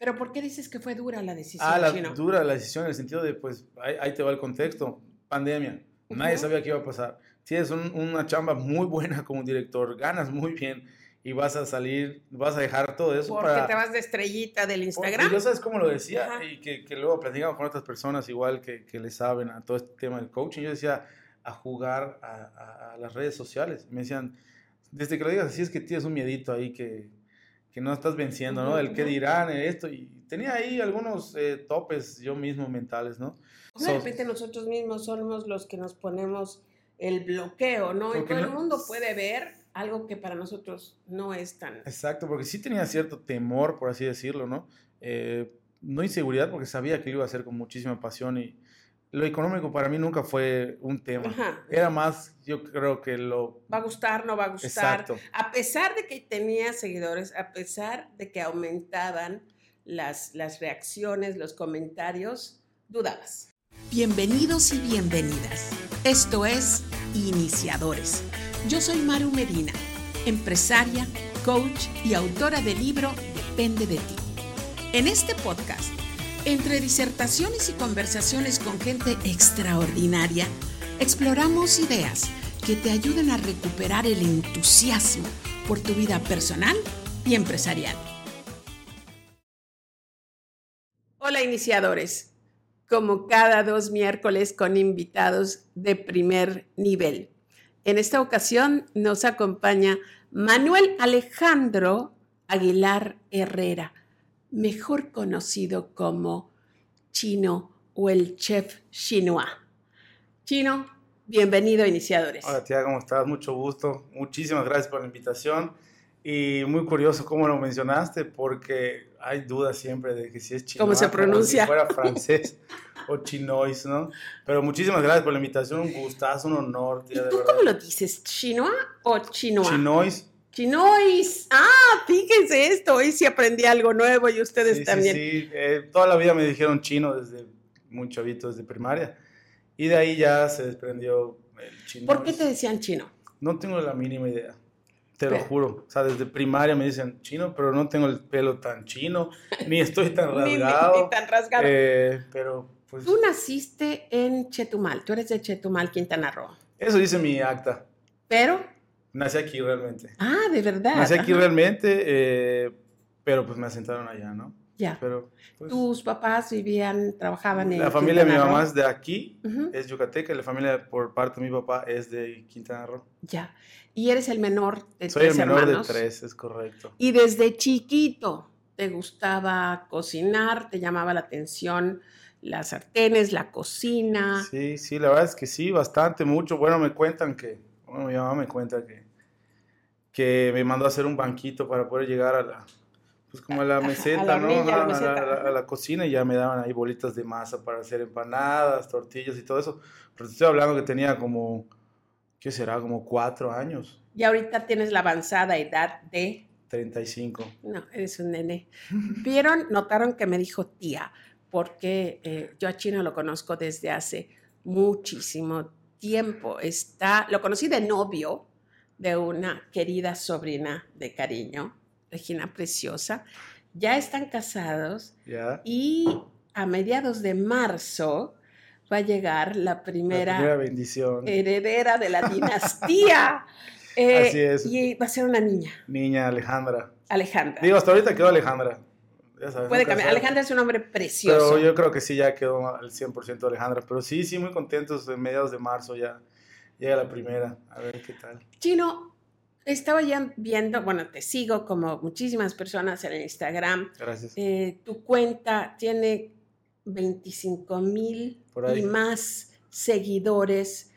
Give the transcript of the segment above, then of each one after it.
Pero ¿por qué dices que fue dura la decisión? Ah, la, Chino? dura la decisión en el sentido de, pues, ahí, ahí te va el contexto. Pandemia. Nadie sabía qué iba a pasar. Tienes un- una chamba muy buena como director, ganas muy bien y vas a salir, vas a dejar todo eso Porque para... te vas de estrellita del Instagram. yo sabes cómo lo decía Ajá. y que, que luego platicaba con otras personas igual que, que le saben a todo este tema del coaching. Yo decía a jugar a, a- a las redes sociales. Me decían, desde que lo digas así es que tienes un miedito ahí que, que no estás venciendo, ¿no? El qué ujú. dirán, esto. Y tenía ahí algunos eh, topes yo mismo mentales, ¿no? De So- repente nosotros mismos somos los que nos ponemos el bloqueo, ¿no? Y todo el mundo puede ver algo que para nosotros no es tan... Exacto, porque sí tenía cierto temor, por así decirlo, ¿no? Eh, no inseguridad, porque sabía que lo iba a hacer con muchísima pasión y lo económico para mí nunca fue un tema. Ajá. Era más, yo creo que lo... Va a gustar, no va a gustar. Exacto. A pesar de que tenía seguidores, a pesar de que aumentaban las, las reacciones, los comentarios, dudabas. Bienvenidos y bienvenidas. Esto es Iniciadores. Yo soy Maru Medina, empresaria, coach y autora del libro Depende de ti. En este podcast, entre disertaciones y conversaciones con gente extraordinaria, exploramos ideas que te ayuden a recuperar el entusiasmo por tu vida personal y empresarial. Hola iniciadores, como cada dos miércoles con invitados de primer nivel. En esta ocasión nos acompaña Manuel Alejandro Aguilar Herrera, mejor conocido como Chino o el chef chinois. Chino, bienvenido a Iniciadores. Hola tía, ¿cómo estás? Mucho gusto. Muchísimas gracias por la invitación. Y muy curioso cómo lo mencionaste, porque hay dudas siempre de que si es chino. ¿Cómo se pronuncia? si fuera francés o chinois, ¿no? Pero muchísimas gracias por la invitación. Un gustazo, un honor, ¿Y tía, de tú verdad. cómo lo dices? ¿Chinois o chinois? Chinois. Chinois. Ah, fíjense esto, hoy sí aprendí algo nuevo y ustedes Sí, sí, también. sí. Eh, toda la vida me dijeron chino desde muy chavito, desde primaria. Y de ahí ya se desprendió el chino. ¿Por qué te decían chino? No tengo la mínima idea. Te lo Pero- juro. O sea, desde primaria me dicen chino, pero no tengo el pelo tan chino, ni estoy tan Ni- ni- rasgado. ni tan rasgado. Eh, pero, pues, Tú naciste en Chetumal, tú eres de Chetumal, Quintana Roo. eso dice mi acta. Pero, Nací aquí realmente. ah, de verdad. Nací aquí ajá. realmente, eh, pero pues me asentaron allá, ¿no? Ya. Pero, pues, Tus papás vivían, trabajaban en la familia de mi Quintana Roo? mamá es de aquí, es yucateca, y la familia por parte de mi papá es de Quintana Roo. Ya. Y eres el menor de Soy el tres menor hermanos. de tres, es correcto. Y desde chiquito te gustaba cocinar, te llamaba la atención las sartenes, la cocina. Sí, sí, la verdad es que sí, bastante, mucho. Bueno, me cuentan que, bueno, mi mamá me cuenta que, que me mandó a hacer un banquito para poder llegar a la, pues como a la Ajá, a meseta, la ¿no? orilla, a la meseta, a a la cocina y ya me daban ahí bolitas de masa para hacer empanadas, tortillas y todo eso. Pero te estoy hablando que tenía como, ¿qué será? Como cuatro años, Y ahorita tienes la avanzada edad de... 35. No, eres un nene. Vieron, notaron que me dijo tía, porque eh, yo a Chino lo conozco desde hace muchísimo tiempo. Está, lo conocí de novio de una querida sobrina de cariño, Regina Preciosa. Ya están casados y a mediados de marzo va a llegar la La primera, primera bendición. heredera de la dinastía. Eh, Así es. Y va a ser una niña, Niña Alejandra. Alejandra. Digo, hasta ahorita quedó Alejandra. Ya sabes, Puede cambiar. sabes. Alejandra es un hombre precioso. Pero yo creo que sí, ya quedó al 100% Alejandra. Pero sí, sí, muy contentos. En mediados de marzo ya llega la primera. A ver qué tal. Chino, estaba ya viendo, bueno, te sigo como muchísimas personas en Instagram. Gracias. Eh, tu cuenta tiene 25 mil y más seguidores.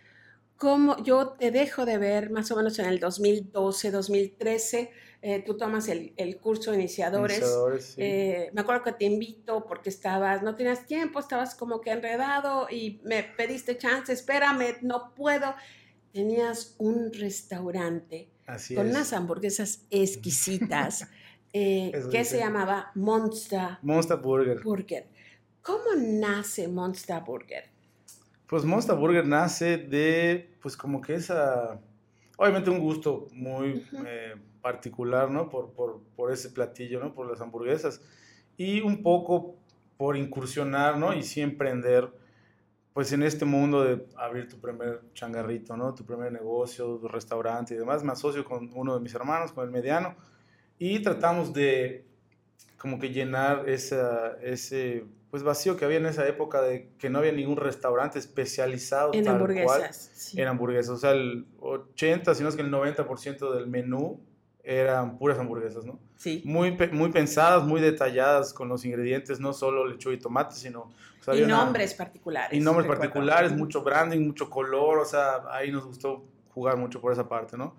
Como yo te dejo de ver más o menos en el 2012, 2013, eh, tú tomas el, el curso de iniciadores. Iniciadores, sí. Eh, me acuerdo que te invito porque estabas, no tenías tiempo, estabas como que enredado y me pediste chance, espérame, no puedo. Tenías un restaurante Así con es. unas hamburguesas exquisitas eh, que dice. se llamaba Monster Monster Burger. Burger. ¿Cómo nace Monster Burger? Pues Monster Burger nace de, pues como que esa, obviamente un gusto muy Ujú. eh, particular, ¿no? Por, por, por ese platillo, ¿no? Por las hamburguesas. y un poco por incursionar, ¿no? Y sí emprender, pues en este mundo de abrir tu primer changarrito, ¿no? Tu primer negocio, tu restaurante y demás. Me asocio con uno de mis hermanos, con el mediano, y tratamos de como que llenar esa, ese pues vacío que había en esa época de que no había ningún restaurante especializado en hamburguesas. En hamburguesas. O sea, el 80, si no es que el 90% del menú eran puras hamburguesas, ¿no? Sí. Muy, muy pensadas, muy detalladas con los ingredientes, no solo lechuga y tomate, sino... y nombres particulares. Y nombres particulares, mucho branding, mucho color, o sea, ahí nos gustó jugar mucho por esa parte, ¿no?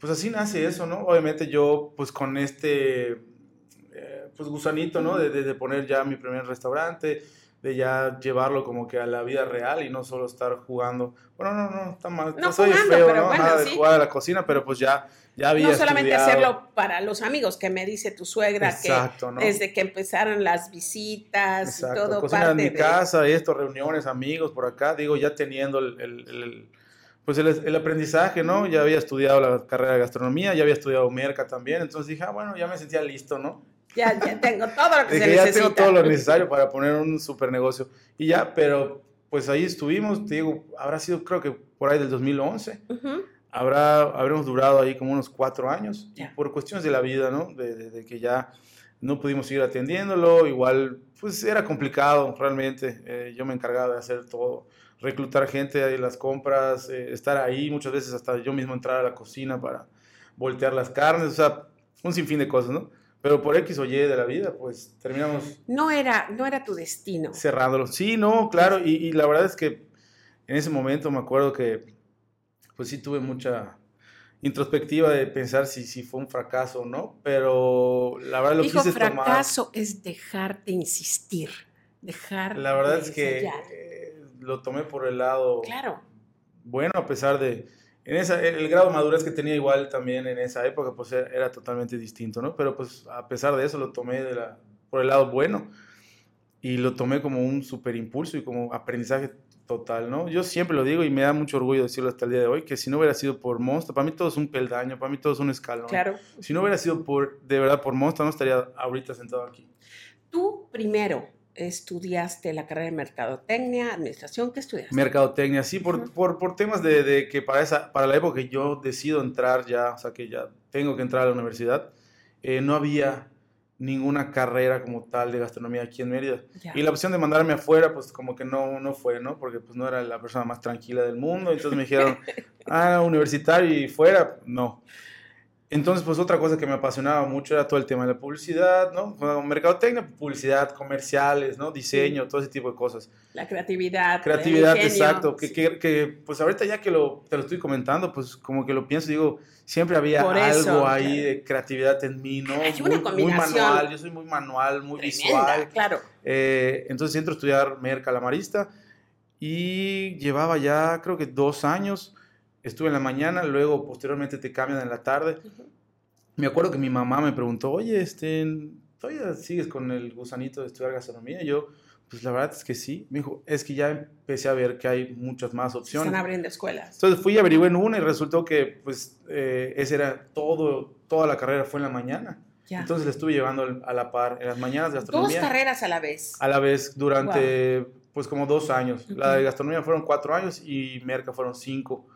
Pues así nace eso, ¿no? Obviamente yo, pues con este, eh, pues gusanito, ¿no? De, de, poner ya mi primer restaurante, de ya llevarlo como que a la vida real y no solo estar jugando. Bueno, no, no, está mal. No soy feo, pero ¿no? Bueno, Nada sí. de jugar a la cocina, pero pues ya no solamente hacerlo para los amigos, que me dice tu suegra Exacto, que desde que empezaron las visitas Exacto. y todo Cocinar parte en mi casa, esto, reuniones, amigos por acá, digo, ya teniendo el, el, el pues el, el, aprendizaje, ¿no? Ya había estudiado la carrera de gastronomía, ya había estudiado merca también, entonces dije, ah, bueno, ya me sentía listo, ¿no? Ya, ya tengo todo lo que dije, se ya necesita. tengo todo lo necesario para poner un super negocio. Y ya, pero pues ahí estuvimos, te digo, habrá sido creo que por ahí del 2011. Uh -huh habrá, habremos durado ahí como unos cuatro años, yeah. por cuestiones de la vida, ¿no? De, de, de, que ya no pudimos seguir atendiéndolo, igual, pues era complicado realmente, eh, yo me encargaba de hacer todo, reclutar gente las compras, eh, estar ahí, muchas veces hasta yo mismo entrar a la cocina para voltear las carnes, o sea, un sinfín de cosas, ¿no? Pero por X o Y de la vida, pues terminamos... No era, no era tu destino. Cerrándolo. Sí, no, claro, y, y la verdad es que en ese momento me acuerdo que pues sí tuve mucha introspectiva de pensar si, si fue un fracaso o no, pero la verdad lo Dijo, quise fracaso tomar. fracaso es dejar de insistir, dejar La verdad de es que eh, lo tomé por el lado Claro, bueno, a pesar de... En esa, el grado de madurez que tenía igual también en esa época, pues era, era totalmente distinto, ¿no? Pero pues a pesar de eso lo tomé de la, por el lado bueno y lo tomé como un super impulso y como aprendizaje total, ¿no? Yo siempre lo digo y me da mucho orgullo decirlo hasta el día de hoy, que si no hubiera sido por Monster, para mí todo es un peldaño, para mí todo es un escalón. claro. Si no hubiera sido por, de verdad, por Monster, no estaría ahorita sentado aquí. Tú primero estudiaste la carrera de mercadotecnia, administración, ¿qué estudiaste? Mercadotecnia, sí, por, Ujú. por, por temas de, de que para, esa, para la época que yo decido entrar ya, o sea, que ya tengo que entrar a la universidad, eh, no había ninguna carrera como tal de gastronomía aquí en Mérida. Ya. Y la opción de mandarme afuera, pues como que no, no fue, ¿no? Porque pues no era la persona más tranquila del mundo. Entonces me dijeron, ah, universitario y fuera, no. Entonces, pues otra cosa que me apasionaba mucho era todo el tema de la publicidad, ¿no? Mercadotecnia, publicidad, comerciales, ¿no? Diseño, todo ese tipo de cosas. La creatividad. Creatividad, el ingenio, exacto. Que, sí. que, que, pues ahorita ya que lo, te lo estoy comentando, pues como que lo pienso, digo, siempre había Por algo eso, ahí claro. de creatividad en mí, ¿no? Hay una muy, muy combinación manual, yo soy muy manual, muy Tremenda, visual. claro. Eh, entonces entro a estudiar Mer Calamarista y llevaba ya creo que dos años. Estuve en la mañana, luego posteriormente te cambian en la tarde. Ujú. Me acuerdo que mi mamá me preguntó, oye, este, ¿todavía sigues con el gusanito de estudiar gastronomía? Y yo, pues la verdad es que sí. Me dijo, es que ya empecé a ver que hay muchas más Se opciones. Están abriendo escuelas. Entonces fui y averigué en una y resultó que pues eh, ese era todo, toda la carrera fue en la mañana. Ya. Entonces la estuve llevando a la par en las mañanas de Dos gastronomía. carreras a la vez. A la vez durante pues como dos años. La de gastronomía fueron cuatro años y merca fueron cinco.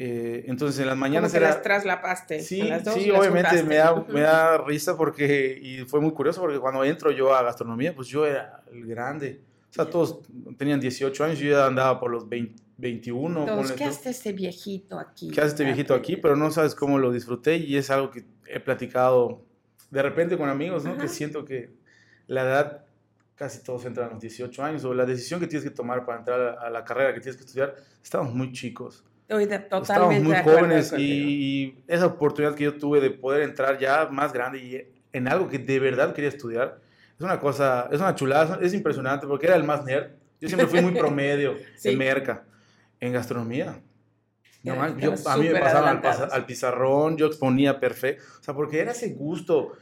Eh, entonces en las Como mañanas que era... las traslapaste. Sí, a las dos sí, obviamente me da, me da risa porque, y fue muy curioso porque cuando entro yo a gastronomía, pues yo era el grande. O sea, todos tenían 18 años, yo ya andaba por los 20, 21. Entonces, ¿qué hace este viejito aquí? ¿Qué hace este viejito aquí? Pero no sabes cómo lo disfruté y es algo que he platicado de repente con amigos, ¿no? Ajá. Que siento que la edad, casi todos entran a los 18 años, o la decisión que tienes que tomar para entrar a la carrera que tienes que estudiar, estamos muy chicos. Estoy de- Estábamos totalmente muy jóvenes y, y esa oportunidad que yo tuve de poder entrar ya más grande y en algo que de verdad quería estudiar, es una cosa, es una chulada, es impresionante porque era el más nerd. Yo siempre fui muy promedio Sí. en merca, en gastronomía. No, yo, a mí me súper pasaban al, al pizarrón, yo exponía perfecto, o sea, porque era ese gusto,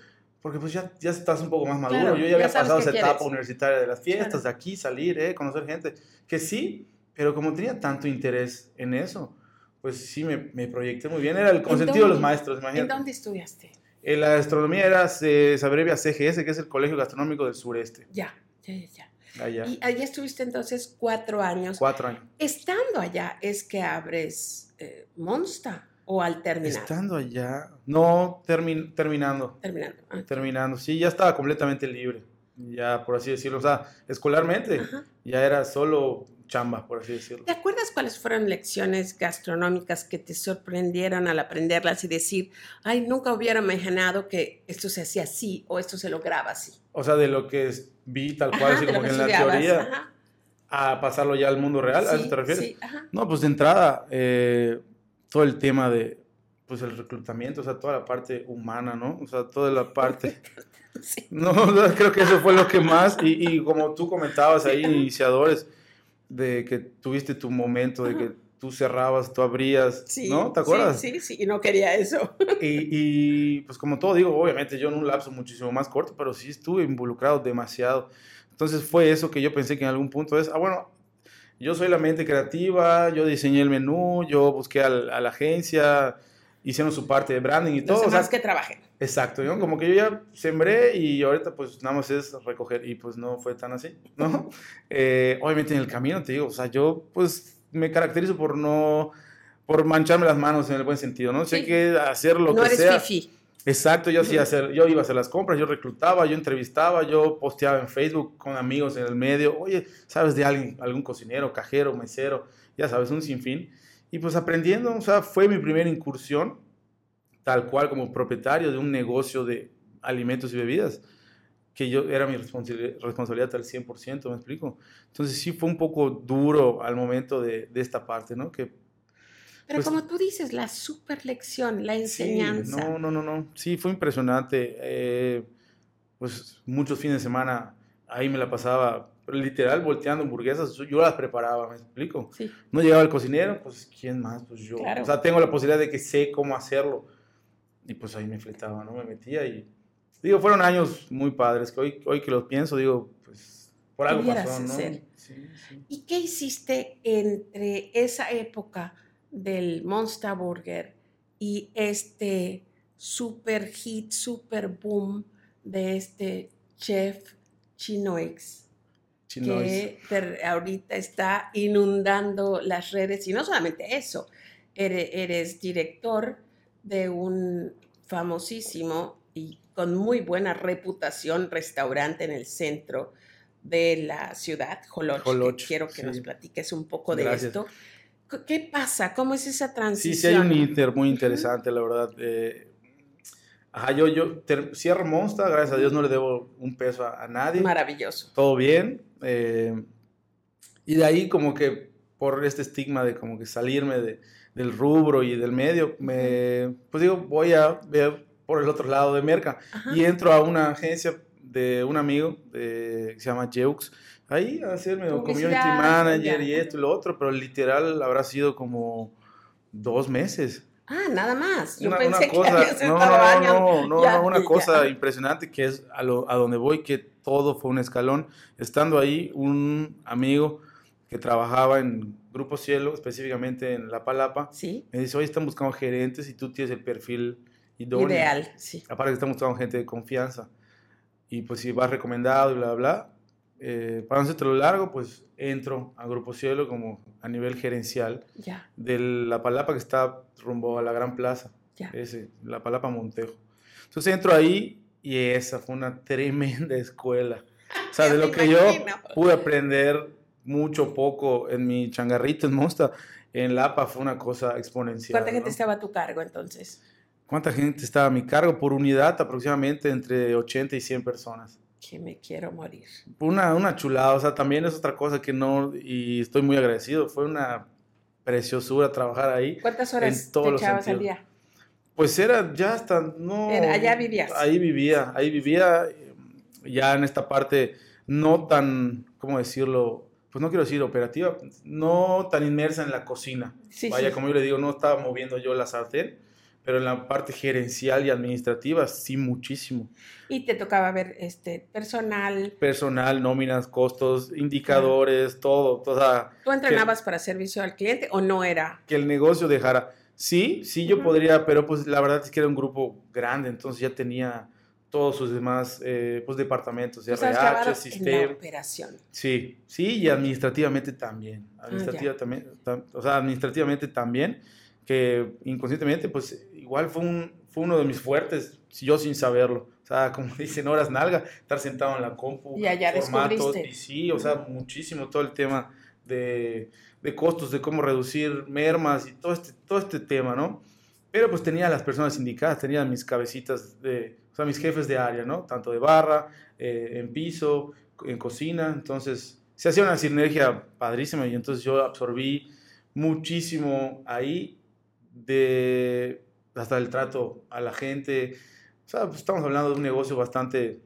porque pues ya, ya estás un poco más maduro, Claro, yo ya ya había pasado esa etapa quieres. universitaria de las fiestas, Claro. de aquí salir, eh, conocer gente, que sí, pero como tenía tanto interés en eso, pues sí me, me proyecté muy bien, era el consentido de los maestros, ¿En imagínate. dónde estudiaste? Eh, la gastronomía era, se, se abrevia CGS, que es el Colegio Gastronómico del Sureste. Ya, ya, ya. Allá. Y allá estuviste entonces cuatro años. Cuatro años. Estando allá es que abres eh, Monster o al terminar. Estando allá, no, termi- terminando. Terminando. ah, Terminando, sí, ya estaba completamente libre. Ya, por así decirlo. O sea, escolarmente, Ajá. ya era solo chamba, por así decirlo. ¿Te acuerdas cuáles fueron lecciones gastronómicas que te sorprendieron al aprenderlas y decir, ay, nunca hubiera imaginado que esto se hacía así o esto se lograba así? O sea, de lo que vi tal cual, Ajá, así como que que en la teoría, ajá. a pasarlo ya al mundo real, ¿a eso Sí, te refieres? Sí, ajá. No, pues de entrada, eh, todo el tema de, pues el reclutamiento, o sea, toda la parte humana, ¿no? O sea, toda la parte... Sí. No, creo que eso fue lo que más, y, y como tú comentabas ahí, Sí, iniciadores, de que tuviste tu momento, de que tú cerrabas, tú abrías, Sí, ¿no? ¿Te sí, acuerdas? Sí, sí, y no quería eso. Y, y, pues como todo digo, obviamente yo en un lapso muchísimo más corto, pero sí estuve involucrado demasiado. Entonces fue eso que yo pensé que en algún punto es, ah, bueno, yo soy la mente creativa, yo diseñé el menú, yo busqué al- a la agencia, hicieron su parte de branding y todo. Los o sea, demás que trabajen. Exacto, ¿no? Como que yo ya sembré y ahorita pues nada más es recoger y pues no fue tan así, ¿no? Eh, obviamente en el camino te digo, o sea, yo pues me caracterizo por no, por mancharme las manos en el buen sentido, ¿no? Sé Sí. que hacer lo no que eres sea. fifi. Exacto, yo Ujú. hacer, yo iba a hacer las compras, yo reclutaba, yo entrevistaba, yo posteaba en Facebook con amigos en el medio, oye, ¿sabes de alguien, algún cocinero, cajero, mesero? Ya sabes, un sinfín. Y pues aprendiendo, o sea, fue mi primera incursión, tal cual como propietario de un negocio de alimentos y bebidas, que yo era mi responsabili- responsabilidad al 100%, ¿me explico? Entonces sí fue un poco duro al momento de, de esta parte, ¿no? Que Pero Pues- como tú dices, la super lección, la enseñanza. Sí, no, no, no, no. Sí, fue impresionante. Eh, pues muchos fines de semana ahí me la pasaba literal volteando hamburguesas. Yo las preparaba, ¿me explico? Sí. No llegaba el cocinero, pues ¿quién más? Pues yo. Claro. O sea, tengo la posibilidad de que sé cómo hacerlo. Y pues ahí me fletaba, ¿no? Me metía y... Digo, fueron años muy padres, que hoy, hoy que los pienso, digo, pues por algo pasó, ¿no? Sí, sí. ¿Y qué hiciste entre esa época del Monster Burger y este super hit, super boom de este chef Chinoix? Chinois. que ahorita está inundando las redes y no solamente eso, eres, eres director de un famosísimo y con muy buena reputación restaurante en el centro de la ciudad, Joloch. que Joloch, quiero que sí. nos platiques un poco de Gracias. esto. ¿Qué pasa? ¿Cómo es esa Sí, transición? sí hay un inter muy interesante, la verdad. Eh, ajá, yo, yo cierro Monster, gracias a Dios no le debo un peso a, a nadie. Maravilloso. Todo bien. eh, y de ahí como que por este estigma de como que salirme de- del rubro y del medio, me, pues digo, voy a ver por el otro lado de Merca. Ajá. Y entro a una agencia de un amigo de- que se llama Jeux, ahí a hacerme community manager ya. y esto y lo otro, pero literal habrá sido como dos meses. Ah, nada más. Yo Una, pensé una que cosa, no, no, no, no, Ya, no, una ya. cosa impresionante que es a, lo- a donde voy, que todo fue un escalón. Estando ahí, un amigo que trabajaba en Grupo Cielo, específicamente en La Palapa, Sí, me dice, hoy están buscando gerentes y tú tienes el perfil idóneo. ideal, sí. Aparte que están buscando gente de confianza. Y pues si vas recomendado y bla, bla, bla. Eh, para no lo largo, pues entro a Grupo Cielo como a nivel gerencial Ya, de La Palapa que está rumbo a la Gran Plaza. ya. Ese, La Palapa Montejo. Entonces entro ahí y esa fue una tremenda escuela. O sea, de lo que yo pude aprender mucho poco en mi changarrito en Monsta, en Lapa fue una cosa exponencial. ¿Cuánta gente ¿no? estaba a tu cargo entonces? ¿Cuánta gente estaba a mi cargo? Por unidad aproximadamente entre 80 y 100 personas. Que me quiero morir. Una, una chulada, o sea, también es otra cosa que no, y estoy muy agradecido, fue una preciosura trabajar ahí. ¿Cuántas horas todos te los echabas al día? Pues era ya hasta, no... Era- allá vivías. Ahí vivía, ahí vivía, ya en esta parte no tan, ¿cómo decirlo? Pues no quiero decir operativa, no tan inmersa en la cocina. Sí, Vaya, sí. como yo le digo, no estaba moviendo yo la sartén, pero en la parte gerencial y administrativa sí muchísimo. Y te tocaba ver este personal. Personal, nóminas, costos, indicadores, todo. O sea, ¿Tú entrenabas para servicio al cliente o no era? que el negocio dejara. Sí, sí, yo podría, pero pues la verdad es que era un grupo grande, entonces ya tenía todos sus demás eh, pues, departamentos, de RH, sistema. operación. Sí, sí, y administrativamente también. Ah, administrativamente, o sea, administrativamente también, que inconscientemente, pues igual fue, un, fue uno de mis fuertes, yo sin saberlo. O sea, como dicen, horas nalga, estar sentado en la compu, y allá formatos, y sí, o sea, muchísimo todo el tema de, de, costos, de cómo reducir mermas y todo este, todo este tema, ¿no? Pero pues tenía las personas indicadas, tenía mis cabecitas de, o sea, mis jefes de área, ¿no? Tanto de barra, eh, en piso, en cocina, entonces se hacía una sinergia padrísima y entonces yo absorbí muchísimo ahí de hasta el trato a la gente. O sea, pues estamos hablando de un negocio bastante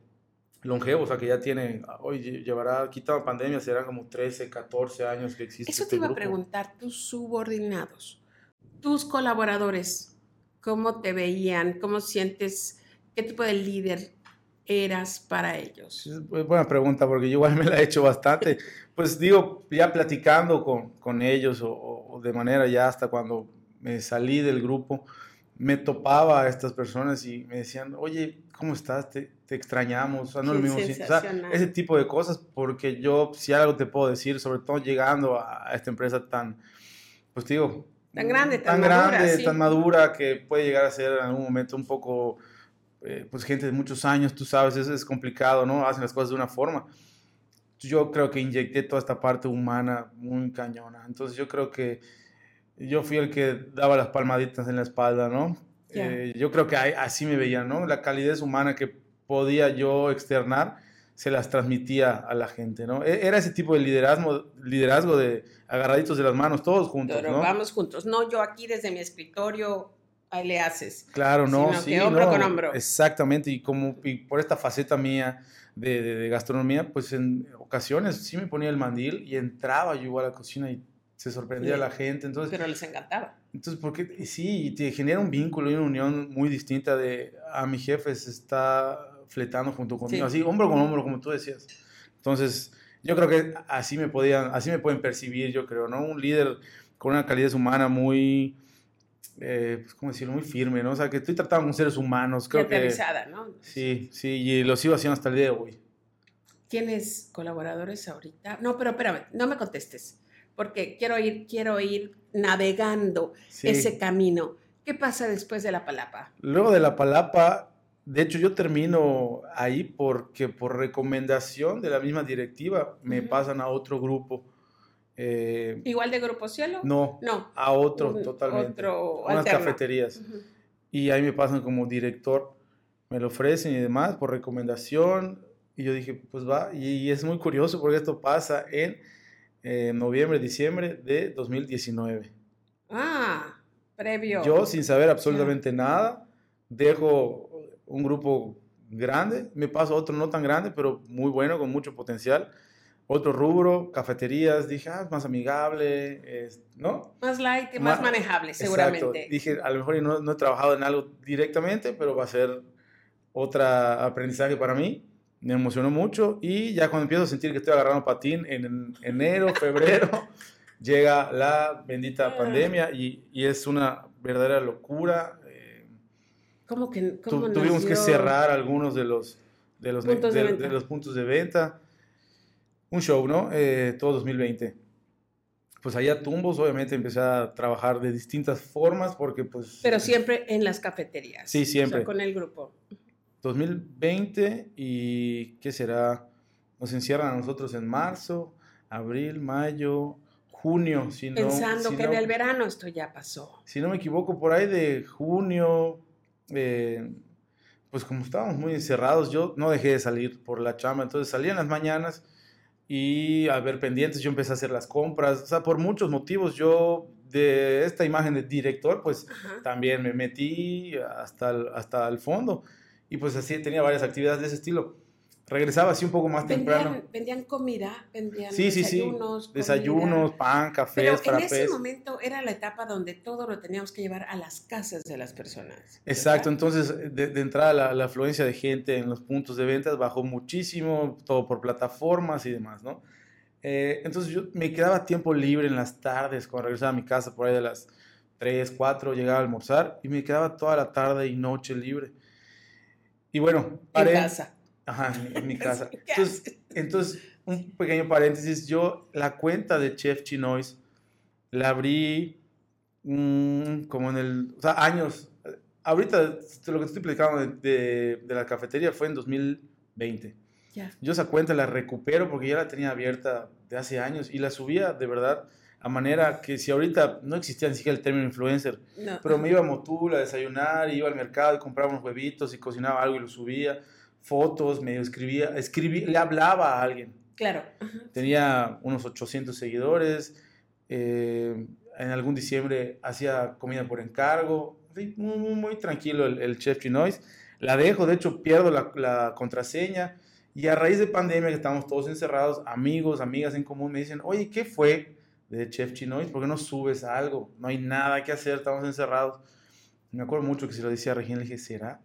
longevo, o sea, que ya tiene, hoy llevará, quitado pandemia, serán como 13, 14 años que existe. Eso te este iba a preguntar, tus subordinados, tus colaboradores, ¿cómo te veían? ¿Cómo sientes? ¿Qué tipo de líder eras para ellos? Es buena pregunta, porque yo igual me la he hecho bastante. Pues digo, ya platicando con, con ellos o, o, de manera ya hasta cuando me salí del grupo, me topaba a estas personas y me decían, oye, ¿cómo estás? Te, te extrañamos. O sea, no lo mismo. O sea, ese tipo de cosas, porque yo, si algo te puedo decir, sobre todo llegando a esta empresa tan, pues digo, tan grande, tan, tan madura, grande, tan madura, que puede llegar a ser en algún momento un poco eh, pues gente de muchos años, tú sabes, eso es complicado, ¿no? Hacen las cosas de una forma. Yo creo que inyecté toda esta parte humana muy cañona. Entonces yo creo que yo fui el que daba las palmaditas en la espalda, ¿no? Eh, yo creo que así me veían, ¿no? La calidez humana que podía yo externar se las transmitía a la gente, ¿no? E, era ese tipo de liderazgo, liderazgo de agarraditos de las manos, todos juntos, Pero ¿no? vamos juntos. No, yo aquí desde mi escritorio ahí le haces. Claro, no, sí. hombro con hombro. Exactamente, y como y por esta faceta mía de, de, gastronomía, pues en ocasiones sí me ponía el mandil y entraba yo a la cocina y se sorprendía a la gente. Entonces, Pero les encantaba. Entonces, porque sí, te genera un vínculo y una unión muy distinta de a mi jefe se está fletando junto conmigo, así hombro con hombro, como tú decías. Entonces, yo creo que así me podían, así me pueden percibir, yo creo, ¿no? Un líder con una calidad humana muy, eh, pues, ¿cómo decirlo? Muy firme, ¿no? O sea, que estoy tratando con seres humanos. Creo que, ¿no? Sí, sí, y lo sigo haciendo hasta el día de hoy. ¿Tienes colaboradores ahorita? No, pero espérame, no me contestes, porque quiero ir, quiero ir navegando ese camino. ¿Qué pasa después de la palapa? Luego de la palapa, de hecho yo termino ahí porque por recomendación de la misma directiva me pasan a otro grupo eh, ¿Igual de Grupo Cielo? No, no. a otro totalmente. Otro unas cafeterías. Y ahí me pasan como director, me lo ofrecen y demás por recomendación. Y yo dije, pues va. Y, es muy curioso porque esto pasa en eh, noviembre, diciembre de 2019. Ah, previo. Yo sin saber absolutamente nada, dejo un grupo grande, me paso a otro no tan grande, pero muy bueno, con mucho potencial otro rubro, cafeterías, dije, ah, más amigable, ¿no? Más light, más, más manejable, seguramente. Dije, a lo mejor no, no, he trabajado en algo directamente, pero va a ser otro aprendizaje para mí. Me emocionó mucho y ya cuando empiezo a sentir que estoy agarrando patín en enero, febrero, llega la bendita ah. pandemia y, y, es una verdadera locura. ¿Cómo que cómo Tuvimos que cerrar algunos de los, de los, de los puntos de venta un show, ¿no? Eh, todo 2020. Pues allá tumbos, obviamente empecé a trabajar de distintas formas porque pues... Pero siempre en las cafeterías. Sí, siempre. con el grupo. 2020 y ¿qué será? Nos encierran a nosotros en marzo, abril, mayo, junio. Si Pensando que en el verano esto ya pasó. Si no me equivoco, por ahí de junio, eh, pues como estábamos muy encerrados, yo no dejé de salir por la chamba, entonces salía en las mañanas y a ver pendientes, yo empecé a hacer las compras, o sea, por muchos motivos yo de esta imagen de director, pues también me metí hasta el, hasta el fondo y pues así tenía varias actividades de ese estilo regresaba así un poco más temprano. Vendían comida, vendían sí, desayunos. Sí, sí. Desayunos, pan, café, Pero en ese momento era la etapa donde todo lo teníamos que llevar a las casas de las personas. Exacto, entonces de, entrada la, afluencia de gente en los puntos de ventas bajó muchísimo, todo por plataformas y demás, ¿no? Eh, entonces yo me quedaba tiempo libre en las tardes cuando regresaba a mi casa por ahí de las 3, 4, llegaba a almorzar y me quedaba toda la tarde y noche libre. Y bueno, paré. En casa. Ajá, en, mi casa. Entonces, entonces, un pequeño paréntesis, yo la cuenta de Chef Chinois la abrí mm, como en el, o sea, años. Ahorita lo que estoy platicando de, de, la cafetería fue en 2020. Ya. Yo esa cuenta la recupero porque ya la tenía abierta de hace años y la subía de verdad a manera que si ahorita no existía ni siquiera el término influencer, pero me iba a Motul a desayunar, iba al mercado y compraba unos huevitos y cocinaba algo y lo subía, fotos, me escribía, escribía le hablaba a alguien. Claro. Tenía unos 800 seguidores, eh, en algún diciembre hacía comida por encargo, muy, muy, tranquilo el, chef Chinois. La dejo, de hecho pierdo la, la contraseña y a raíz de pandemia que estamos todos encerrados, amigos, amigas en común me dicen, oye, ¿qué fue? de Chef Chinois, ¿por qué no subes algo? No hay nada que hacer, estamos encerrados. Me acuerdo mucho que se lo decía a Regina, le dije, ¿será?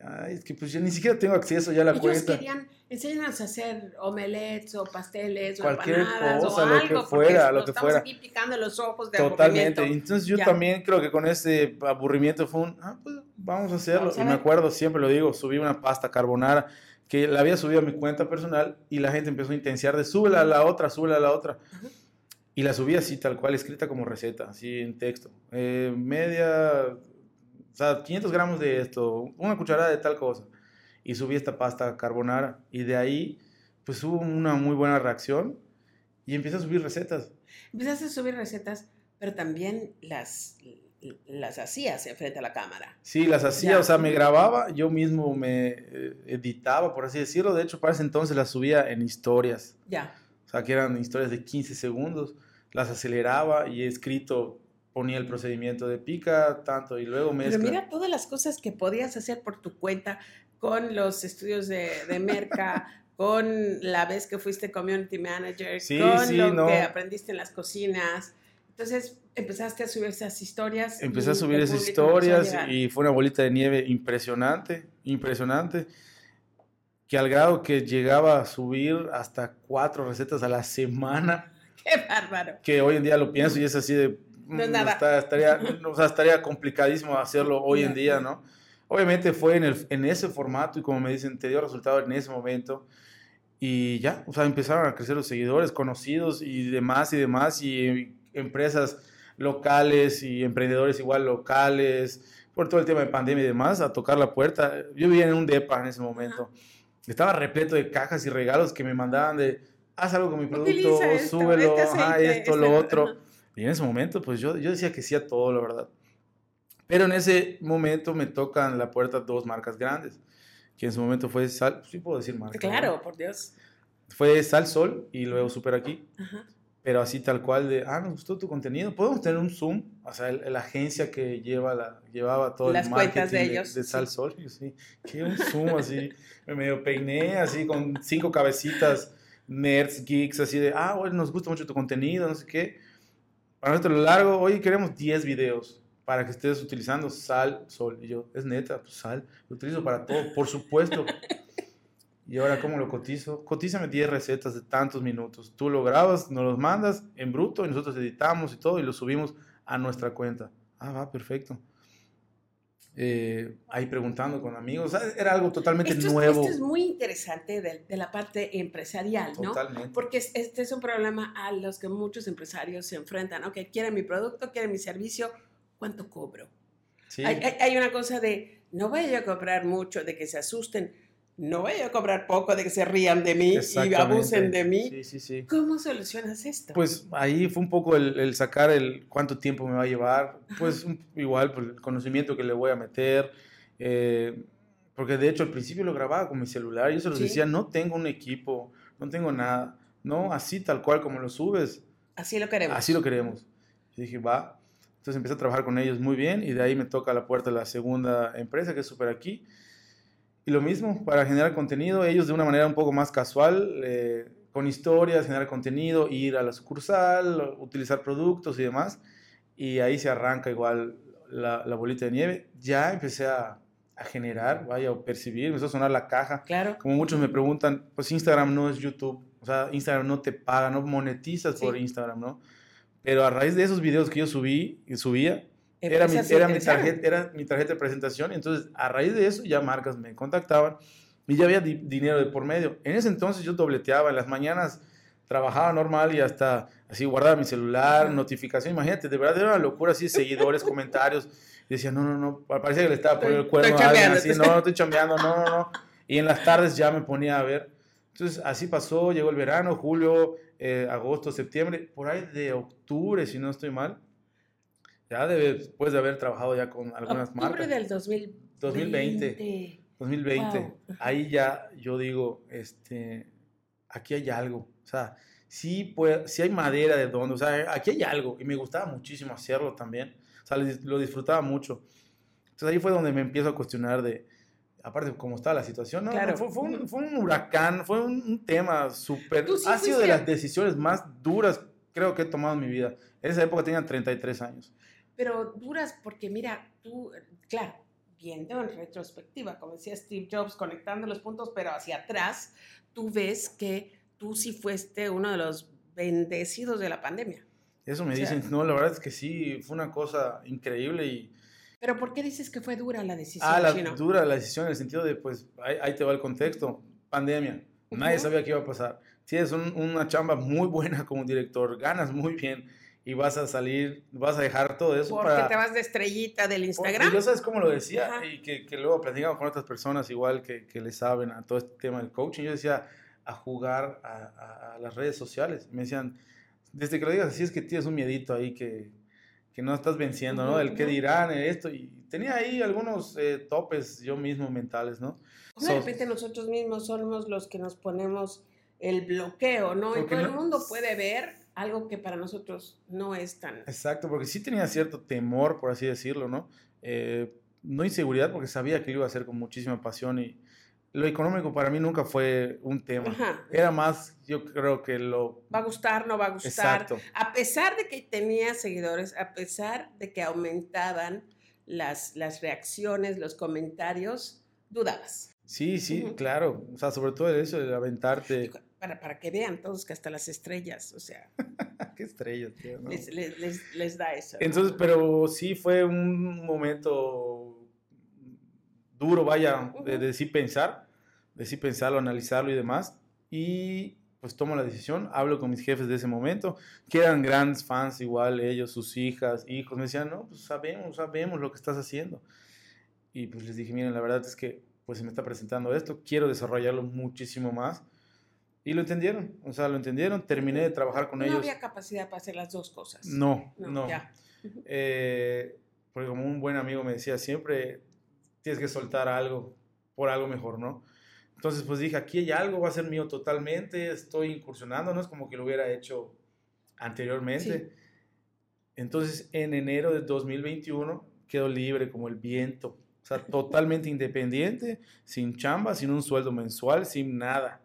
Ay, es que pues yo ni siquiera tengo acceso ya a la Ellos cuenta. querían, enséñanos a hacer omelets o pasteles Cualquier o empanadas cosa, o lo algo, que fuera, lo que estamos fuera. aquí picando los ojos de Totalmente. Entonces yo también creo que con ese aburrimiento fue un, ah, pues vamos a hacerlo. y me acuerdo, siempre lo digo, subí una pasta carbonara que la había subido a mi cuenta personal y la gente empezó a intensiar de súbela a la otra, súbela a la otra. Y la subí así, tal cual, escrita como receta, así en texto. Eh, media, sea, 500 gramos de esto, una cucharada de tal cosa. Y subí esta pasta carbonara. Y de ahí, pues hubo una muy buena reacción y empecé a subir recetas. Empezaste a subir recetas, pero también las, las hacías frente a la cámara. Sí, las hacía, o sea, me grababa, yo mismo me eh, editaba, por así decirlo. De hecho, para ese entonces las subía en historias. Ya. O sea, que eran historias de 15 segundos las aceleraba y he escrito, ponía el procedimiento de pica, tanto, y luego mezcla. Pero mira todas las cosas que podías hacer por tu cuenta con los estudios de, de Merca, con la vez que fuiste community manager, con lo que aprendiste en las cocinas. Entonces empezaste a subir esas historias. Empecé a subir esas historias y fue una bolita de nieve impresionante, impresionante, que al grado que llegaba a subir hasta cuatro recetas a la semana. Qué bárbaro. Que hoy en día lo pienso y es así de... No es mm, nada. estaría, o sea, estaría complicadísimo hacerlo hoy en día, ¿no? Obviamente fue en, el, en ese formato y como me dicen, te dio resultado en ese momento. Y ya, o sea, empezaron a crecer los seguidores, conocidos y demás y demás, y empresas locales y emprendedores igual locales, por todo el tema de pandemia y demás, a tocar la puerta. Yo vivía en un DEPA en ese momento. Estaba repleto de cajas y regalos que me mandaban de, haz algo con mi producto, súbelo, este esto, lo otro. Y en ese momento, pues yo, yo decía que sí a todo, la verdad. Pero en ese momento me tocan la puerta dos marcas grandes, que en su momento fue Sal, sí puedo decir marca. Claro, por Dios. Fue Sal Sol y luego Super Aquí. Pero así tal cual de, ah, nos gustó tu contenido. Podemos tener un Zoom, o sea, la agencia que lleva la, llevaba todo Las el marketing de, ellos. de, Sal Sol. Yo sí, que un Zoom así, me medio peiné así con cinco cabecitas nerds, geeks, así de, ah, bueno, nos gusta mucho tu contenido, no sé qué. Para nuestro largo, hoy queremos 10 videos para que estés utilizando sal, sol. Y yo, es neta, pues sal, lo utilizo para todo, por supuesto. y ahora, ¿cómo lo cotizo? Cotízame 10 recetas de tantos minutos. Tú lo grabas, nos los mandas en bruto y nosotros editamos y todo y lo subimos a nuestra cuenta. Ah, va, perfecto. Eh, ahí preguntando con amigos. era algo totalmente nuevo. Esto es muy interesante de, la parte empresarial, ¿no? Totalmente. Porque este es un problema a los que muchos empresarios se enfrentan. Ok, quieren mi producto, quieren mi servicio, ¿cuánto cobro? Sí. Hay, hay, una cosa de, no voy a cobrar mucho, de que se asusten no voy a cobrar poco de que se rían de mí y abusen de mí. Sí, sí, sí. ¿Cómo solucionas esto? Pues ahí fue un poco el, sacar el cuánto tiempo me va a llevar, pues igual por el conocimiento que le voy a meter, eh, porque de hecho al principio lo grababa con mi celular, yo se los decía, no tengo un equipo, no tengo nada, no, así tal cual como lo subes. Así lo queremos. Así lo queremos. Y dije, va. Entonces empecé a trabajar con ellos muy bien y de ahí me toca la puerta de la segunda empresa que es Super Aquí y lo mismo, para generar contenido, ellos de una manera un poco más casual, eh, con historias, generar contenido, ir a la sucursal, utilizar productos y demás. Y ahí se arranca igual la, la bolita de nieve. Ya empecé a, a, generar, vaya, a percibir, empezó a sonar la caja. Claro. Como muchos me preguntan, pues Instagram no es YouTube, o sea, Instagram no te paga, no monetizas por Instagram, ¿no? Pero a raíz de esos videos que yo subí y subía, era mi, era, mi tarjeta, era mi tarjeta de presentación. Entonces, a raíz de eso, ya marcas me contactaban y ya había dinero de por medio. En ese entonces yo dobleteaba. En las mañanas trabajaba normal y hasta así guardaba mi celular, notificación. Imagínate, de verdad era una locura, así, seguidores, comentarios. Y decía, no, no, no, parecía que le estaba poniendo el cuerno a alguien, así, no, no estoy chambeando, no, no, no. Y en las tardes ya me ponía a ver. Entonces, así pasó, llegó el verano, julio, eh, agosto, septiembre, por ahí de octubre, si no estoy mal. Ya después de haber trabajado ya con algunas octubre marcas. del 2020. 2020. Ahí ya yo digo, este, aquí hay algo. O sea, sí, puede, sí hay madera de donde, o sea, aquí hay algo. Y me gustaba muchísimo hacerlo también. O sea, lo disfrutaba mucho. Entonces ahí fue donde me empiezo a cuestionar de, aparte cómo estaba la situación, ¿no? Claro. Fue, fue, un, huracán, fue un, tema súper... ha sido de las decisiones más duras creo que he tomado en mi vida. En esa época tenía 33 años. Pero duras porque mira, tú, claro, viendo en retrospectiva, como decía Steve Jobs, conectando los puntos, pero hacia atrás, tú ves que tú sí fuiste uno de los bendecidos de la pandemia. Eso me dicen, no, la verdad es que sí, fue una cosa increíble y... Pero ¿por qué dices que fue dura la decisión? Ah, la, dura la decisión en el sentido de, pues, ahí, te va el contexto, pandemia, nadie sabía qué iba a pasar. Tienes una chamba muy buena como director, ganas muy bien, y vas a salir, vas a dejar todo eso Porque te vas de estrellita del Instagram. Y yo sabes cómo lo decía y que, que, luego platicamos con otras personas igual que, que, le saben a todo este tema del coaching. Yo decía a jugar a, a, las redes sociales. Me decían, desde que lo digas así es que tienes un miedito ahí que, que no estás venciendo, ¿no? El qué dirán, esto. Y tenía ahí algunos eh, topes yo mismo mentales, ¿no? de repente nosotros mismos somos los que nos ponemos el bloqueo, ¿no? y todo el mundo puede ver algo que para nosotros no es tan... Exacto, porque sí tenía cierto temor, por así decirlo, ¿no? Eh, no inseguridad, porque sabía que lo iba a hacer con muchísima pasión y lo económico para mí nunca fue un tema. Era más, yo creo que lo... Va a gustar, no va a gustar. Exacto. A pesar de que tenía seguidores, a pesar de que aumentaban las, las reacciones, los comentarios, dudabas. Sí, sí, claro. O sea, sobre todo eso de aventarte para, para que vean todos que hasta las estrellas, o sea. ¿Qué estrellas, tío? Les, les, les, da eso. Entonces, pero sí fue un momento duro, vaya, de, de, sí pensar, de sí pensarlo, analizarlo y demás. Y pues tomo la decisión, hablo con mis jefes de ese momento, que eran grandes fans igual, ellos, sus hijas, hijos, me decían, no, pues sabemos, sabemos lo que estás haciendo. Y pues les dije, miren, la verdad es que pues se me está presentando esto, quiero desarrollarlo muchísimo más y lo entendieron, o sea, lo entendieron, terminé de trabajar con ellos. No había capacidad para hacer las dos cosas. No, no. Eh, porque como un buen amigo me decía, siempre tienes que soltar algo por algo mejor, ¿no? Entonces, pues dije, aquí hay algo, va a ser mío totalmente, estoy incursionando, no es como que lo hubiera hecho anteriormente. Entonces, en enero de 2021 quedo libre como el viento, o sea, totalmente independiente, sin chamba, sin un sueldo mensual, sin nada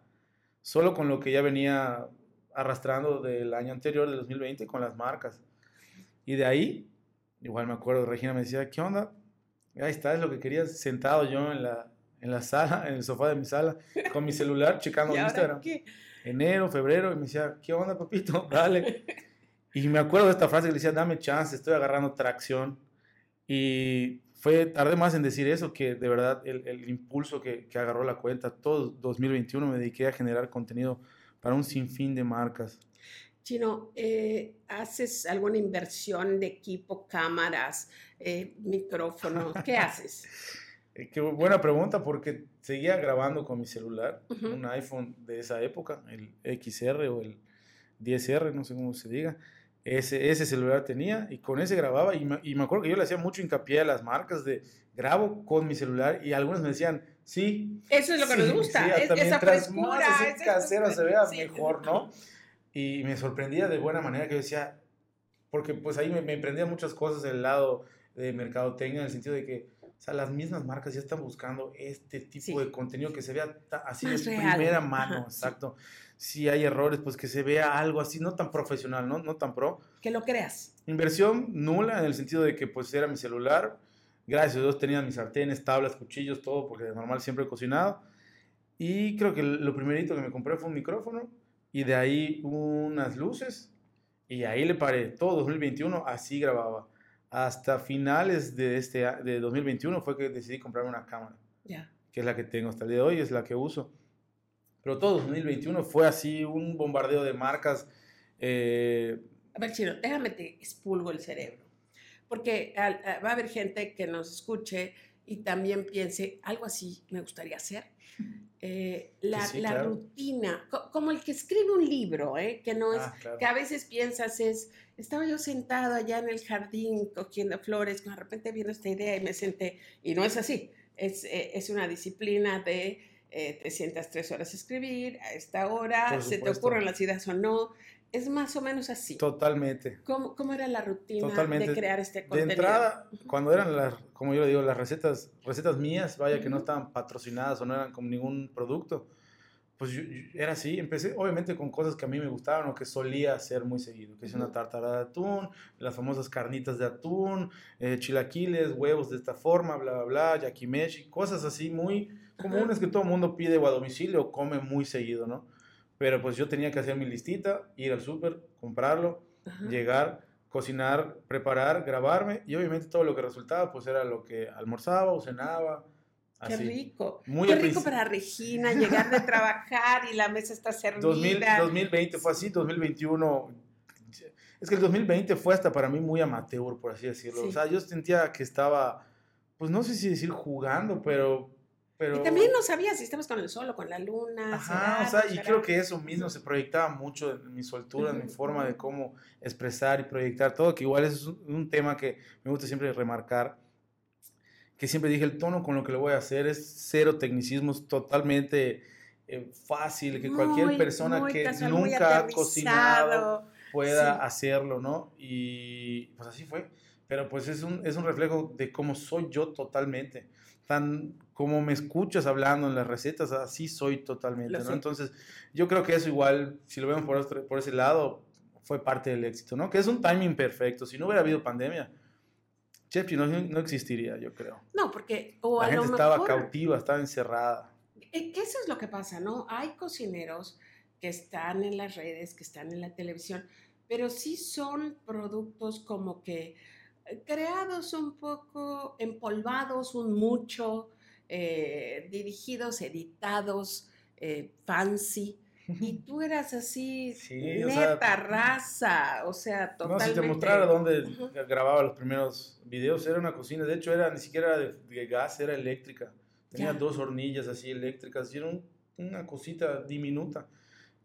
solo con lo que ya venía arrastrando del año anterior, del 2020, con las marcas. Y de ahí, igual me acuerdo, Regina me decía, ¿qué onda? Ahí está, es lo que quería, sentado yo en la, en la sala, en el sofá de mi sala, con mi celular, checando Instagram. Enero, febrero, y me decía, ¿qué onda, papito? Dale. Y me acuerdo de esta frase que le decía, dame chance, estoy agarrando tracción. Y fue, tardé más en decir eso que de verdad el, el impulso que, que, agarró la cuenta. Todo 2021 me dediqué a generar contenido para un sinfín de marcas. Chino, eh, ¿haces alguna inversión de equipo, cámaras, eh, micrófonos? ¿Qué haces? Eh, qué buena pregunta porque seguía grabando con mi celular, un iPhone de esa época, el XR o el 10R, no sé cómo se diga ese, ese celular tenía y con ese grababa y me, y me, acuerdo que yo le hacía mucho hincapié a las marcas de grabo con mi celular y algunas me decían, sí. Eso es lo que nos gusta, es, esa frescura. Más casero se vea mejor, ¿no? Y me sorprendía de buena manera que yo decía, porque pues ahí me, me muchas cosas del lado de mercadotecnia en el sentido de que o sea, las mismas marcas ya están buscando este tipo de contenido que se vea así de primera mano, exacto si hay errores, pues que se vea algo así, no tan profesional, ¿no? No tan pro. Que lo creas. Inversión nula en el sentido de que pues era mi celular, gracias a Dios tenía mis sartenes, tablas, cuchillos, todo, porque de normal siempre he cocinado. Y creo que lo primerito que me compré fue un micrófono y de ahí unas luces Y ahí le paré, todo 2021 así grababa. Hasta finales de, este, de 2021 fue que decidí comprarme una cámara, que es la que tengo hasta el día de hoy, es la que uso. Pero todo 2021 fue así un bombardeo de marcas. eh, A ver, Chino, déjame te expulgo el cerebro. Porque a- va a haber gente que nos escuche y también piense, algo así me gustaría hacer. Eh, la sí, la claro. rutina, co- como el que escribe un libro, ¿eh? que no es, ah, claro. que a veces piensas es, estaba yo sentado allá en el jardín cogiendo flores, de repente vino esta idea y me senté, y no es así, es, eh, es una disciplina de eh, te sientas tres horas a escribir, a esta hora, se te ocurren las ideas o no, es más o menos así. Totalmente. ¿Cómo, cómo era la rutina Totalmente. de crear este De contenido? entrada, cuando eran las, como yo le digo, las recetas, recetas mías, vaya que no estaban patrocinadas o no eran con ningún producto, pues yo- yo- era así. Empecé obviamente con cosas que a mí me gustaban o que solía hacer muy seguido, que es una Ujú. tartara de atún, las famosas carnitas de atún, eh, chilaquiles, huevos de esta forma, bla, bla, bla, yakimeshi, cosas así muy comunes que todo el mundo pide o a domicilio o come muy seguido, ¿no? Pero pues yo tenía que hacer mi listita, ir al súper, comprarlo, Ajá. llegar, cocinar, preparar, grabarme y obviamente todo lo que resultaba pues era lo que almorzaba o cenaba. Qué Así. rico. Muy Qué rico para Regina llegar de trabajar y la mesa está servida. 2000 2020 fue así, 2021. Es que el 2020 fue hasta para mí muy amateur, por así decirlo. Sí. O sea, yo sentía que estaba, pues no sé si decir jugando, pero... pero Y también no sabía si estabas con el sol o con la luna. Ajá, será, o sea, y creo que eso mismo se proyectaba mucho en mi soltura, en mi forma de cómo expresar y proyectar todo, que igual es un, tema que me gusta siempre remarcar, que siempre dije, el tono con lo que lo voy a hacer es cero tecnicismos, totalmente eh, fácil, que cualquier Muy, persona muy que casual, nunca ha cocinado pueda Sí. hacerlo, ¿no? Y pues así fue. Pero pues es un, es un reflejo de cómo soy yo totalmente. Tan como me escuchas hablando en las recetas, así soy totalmente, ¿no? Entonces, yo creo que eso igual, si lo vemos por, otro- por ese lado, fue parte del éxito, ¿no? Que es un timing perfecto. Si no hubiera habido pandemia, Chef no, no existiría, yo creo. No, porque o La a lo gente estaba mejor cautiva, estaba encerrada. Eh, que eso es lo que pasa, ¿no? Hay cocineros que están en las redes, que están en la televisión, pero sí son productos como que creados un poco, empolvados un mucho, eh, dirigidos, editados, eh, fancy. Y tú eras así, Sí, o sea, neta, raza, o sea, No, totalmente. si te mostrara dónde Ujú. grababa los primeros videos, era una cocina, de hecho era ni siquiera de, de gas, era eléctrica. Tenía Ya. dos hornillas así eléctricas y era un- una cosita diminuta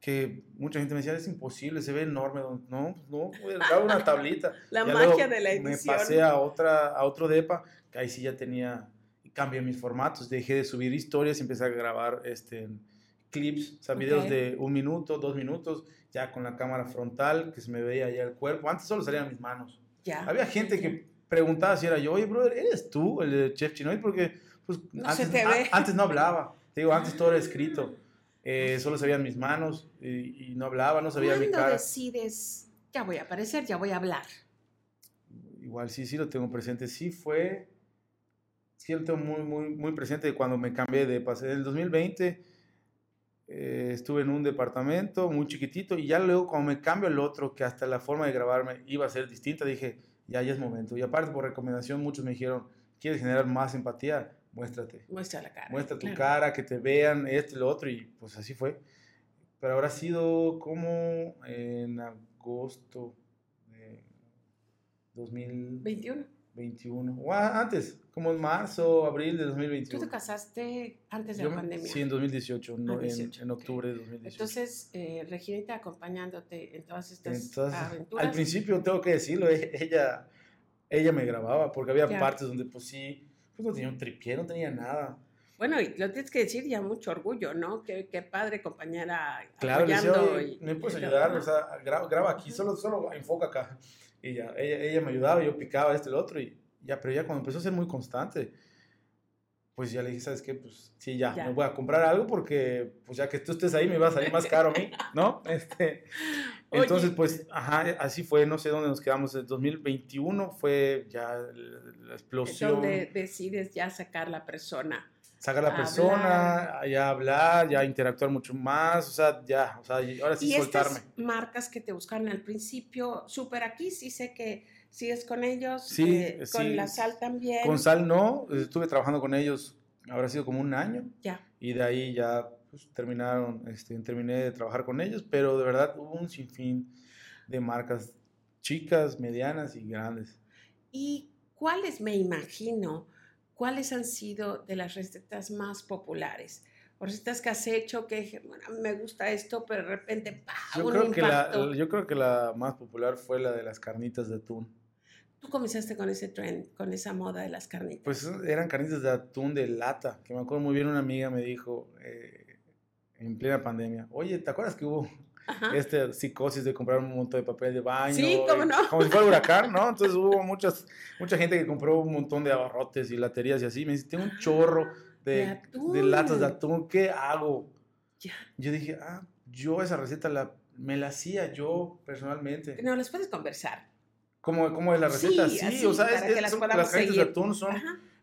que mucha gente me decía, es imposible, se ve enorme. No, pues no, pues, grababa una tablita. La Ya magia de la Me edición. pasé a, otra, a otro depa, que ahí sí ya tenía, cambié mis formatos, dejé de subir historias y empecé a grabar este, clips, o sea, videos Ok. de un minuto, dos minutos, ya con la cámara frontal, que se me veía ya el cuerpo. Antes solo salían mis manos. Ya. Había gente que preguntaba si era yo, oye, brother, ¿eres tú el Chef Chinoy? Porque pues, No antes, a- antes no hablaba. Te digo, antes todo era escrito. Eh, solo sabían mis manos y, y no hablaba, no sabía mi ¿Cuándo cara. decides, ya voy a aparecer, ya voy a hablar? Igual sí, sí lo tengo presente. Sí fue, sí lo tengo muy, muy, muy presente cuando me cambié de pasé. En el 2020 eh, estuve en un departamento muy chiquitito y ya luego cuando me cambio al otro, que hasta la forma de grabarme iba a ser distinta, dije, ya, ya es momento. Y aparte por recomendación muchos me dijeron, ¿quieres generar más empatía? Muéstrate. Muestra la cara. Muestra tu claro. cara, que te vean esto y lo otro y pues así fue. Pero habrá sido como en agosto de 2000. 21. 21. O antes, como en marzo, abril de Tú 2021. te casaste antes de Yo la pandemia. Sí, en 2018, no, en- 18, en, ok. octubre de 2018. Entonces, eh, Reginita acompañándote en todas estas Entonces, aventuras. al principio tengo que decirlo, ella, ella me grababa, porque había partes donde pues sí, pues no tenía un tripié, no tenía nada. Bueno, y lo tienes que decir ya mucho orgullo, ¿no? Qué, qué padre compañera Claro, le decía, apoyando. "Oye, y- ¿me puedes y- ayudar? O sea, graba, graba aquí, solo, solo enfoca acá. Y ya, ella, ella me ayudaba, yo picaba esto y lo otro, y ya, pero ya cuando empezó a ser muy constante, pues ya le dije, ¿sabes qué? Pues sí, ya, Ya. me voy a comprar algo porque, pues ya que tú estés ahí, me va a salir más caro a mí, ¿no? Este, Oye. entonces, pues, ajá, así fue, no sé dónde nos quedamos, en 2021 fue ya la, explosión. donde decides ya sacar la persona sacar la persona, ya hablar, ya interactuar mucho más, o sea, ya, o sea, ahora sí ¿Y soltarme. Estas marcas que te buscaron al principio, súper aquí, sí sé que sigues con ellos, sí, eh, con la sal también. Con sal no, estuve trabajando con ellos, habrá sido como un año. Ya. Y de ahí ya pues, terminaron, este, terminé de trabajar con ellos, pero de verdad hubo un sinfín de marcas chicas, medianas y grandes. ¿Y cuáles, me imagino, cuáles han sido de las recetas más populares? O recetas que has hecho que bueno, me gusta esto, pero de repente ¡pah! Yo, un creo que la, yo creo que la más popular fue la de las carnitas de atún. Tú comenzaste con ese trend, con esa moda de las carnitas. Pues eran carnitas de atún de lata, que me acuerdo muy bien, una amiga me dijo eh, en plena pandemia, oye, ¿te acuerdas que hubo Ajá. esta psicosis de comprar un montón de papel de baño? Sí, cómo no. Como si fuera huracán, ¿no? Entonces hubo muchas, mucha gente que compró un montón de abarrotes y laterías y así. Me dice, tengo un chorro De de, de latas de atún, ¿qué hago? Yo dije, ah, yo esa receta la, me la hacía yo personalmente. No, les puedes conversar. ¿Cómo, cómo es la Sí, receta? Sí, así, o sea, es, que es- las son- las de atún son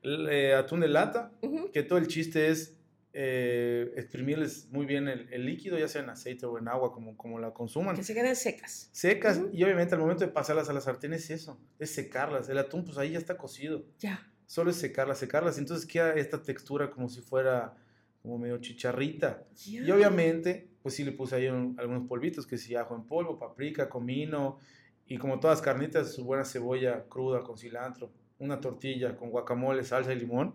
eh, atún de lata, ujú. que todo el chiste es eh, exprimirles muy bien el, el líquido, ya sea en aceite o en agua, como, como la consuman. Que se queden secas. Secas, y obviamente al momento de pasarlas a la sartén es eso, es secarlas. El atún, pues ahí ya está cocido. Ya. Solo es secarlas, secarlas. Entonces queda esta textura como si fuera como medio chicharrita. Y obviamente, pues sí le puse ahí un- algunos polvitos, que sí, ajo en polvo, paprika, comino, y como todas carnitas, su buena cebolla cruda con cilantro, una tortilla con guacamole, salsa y limón.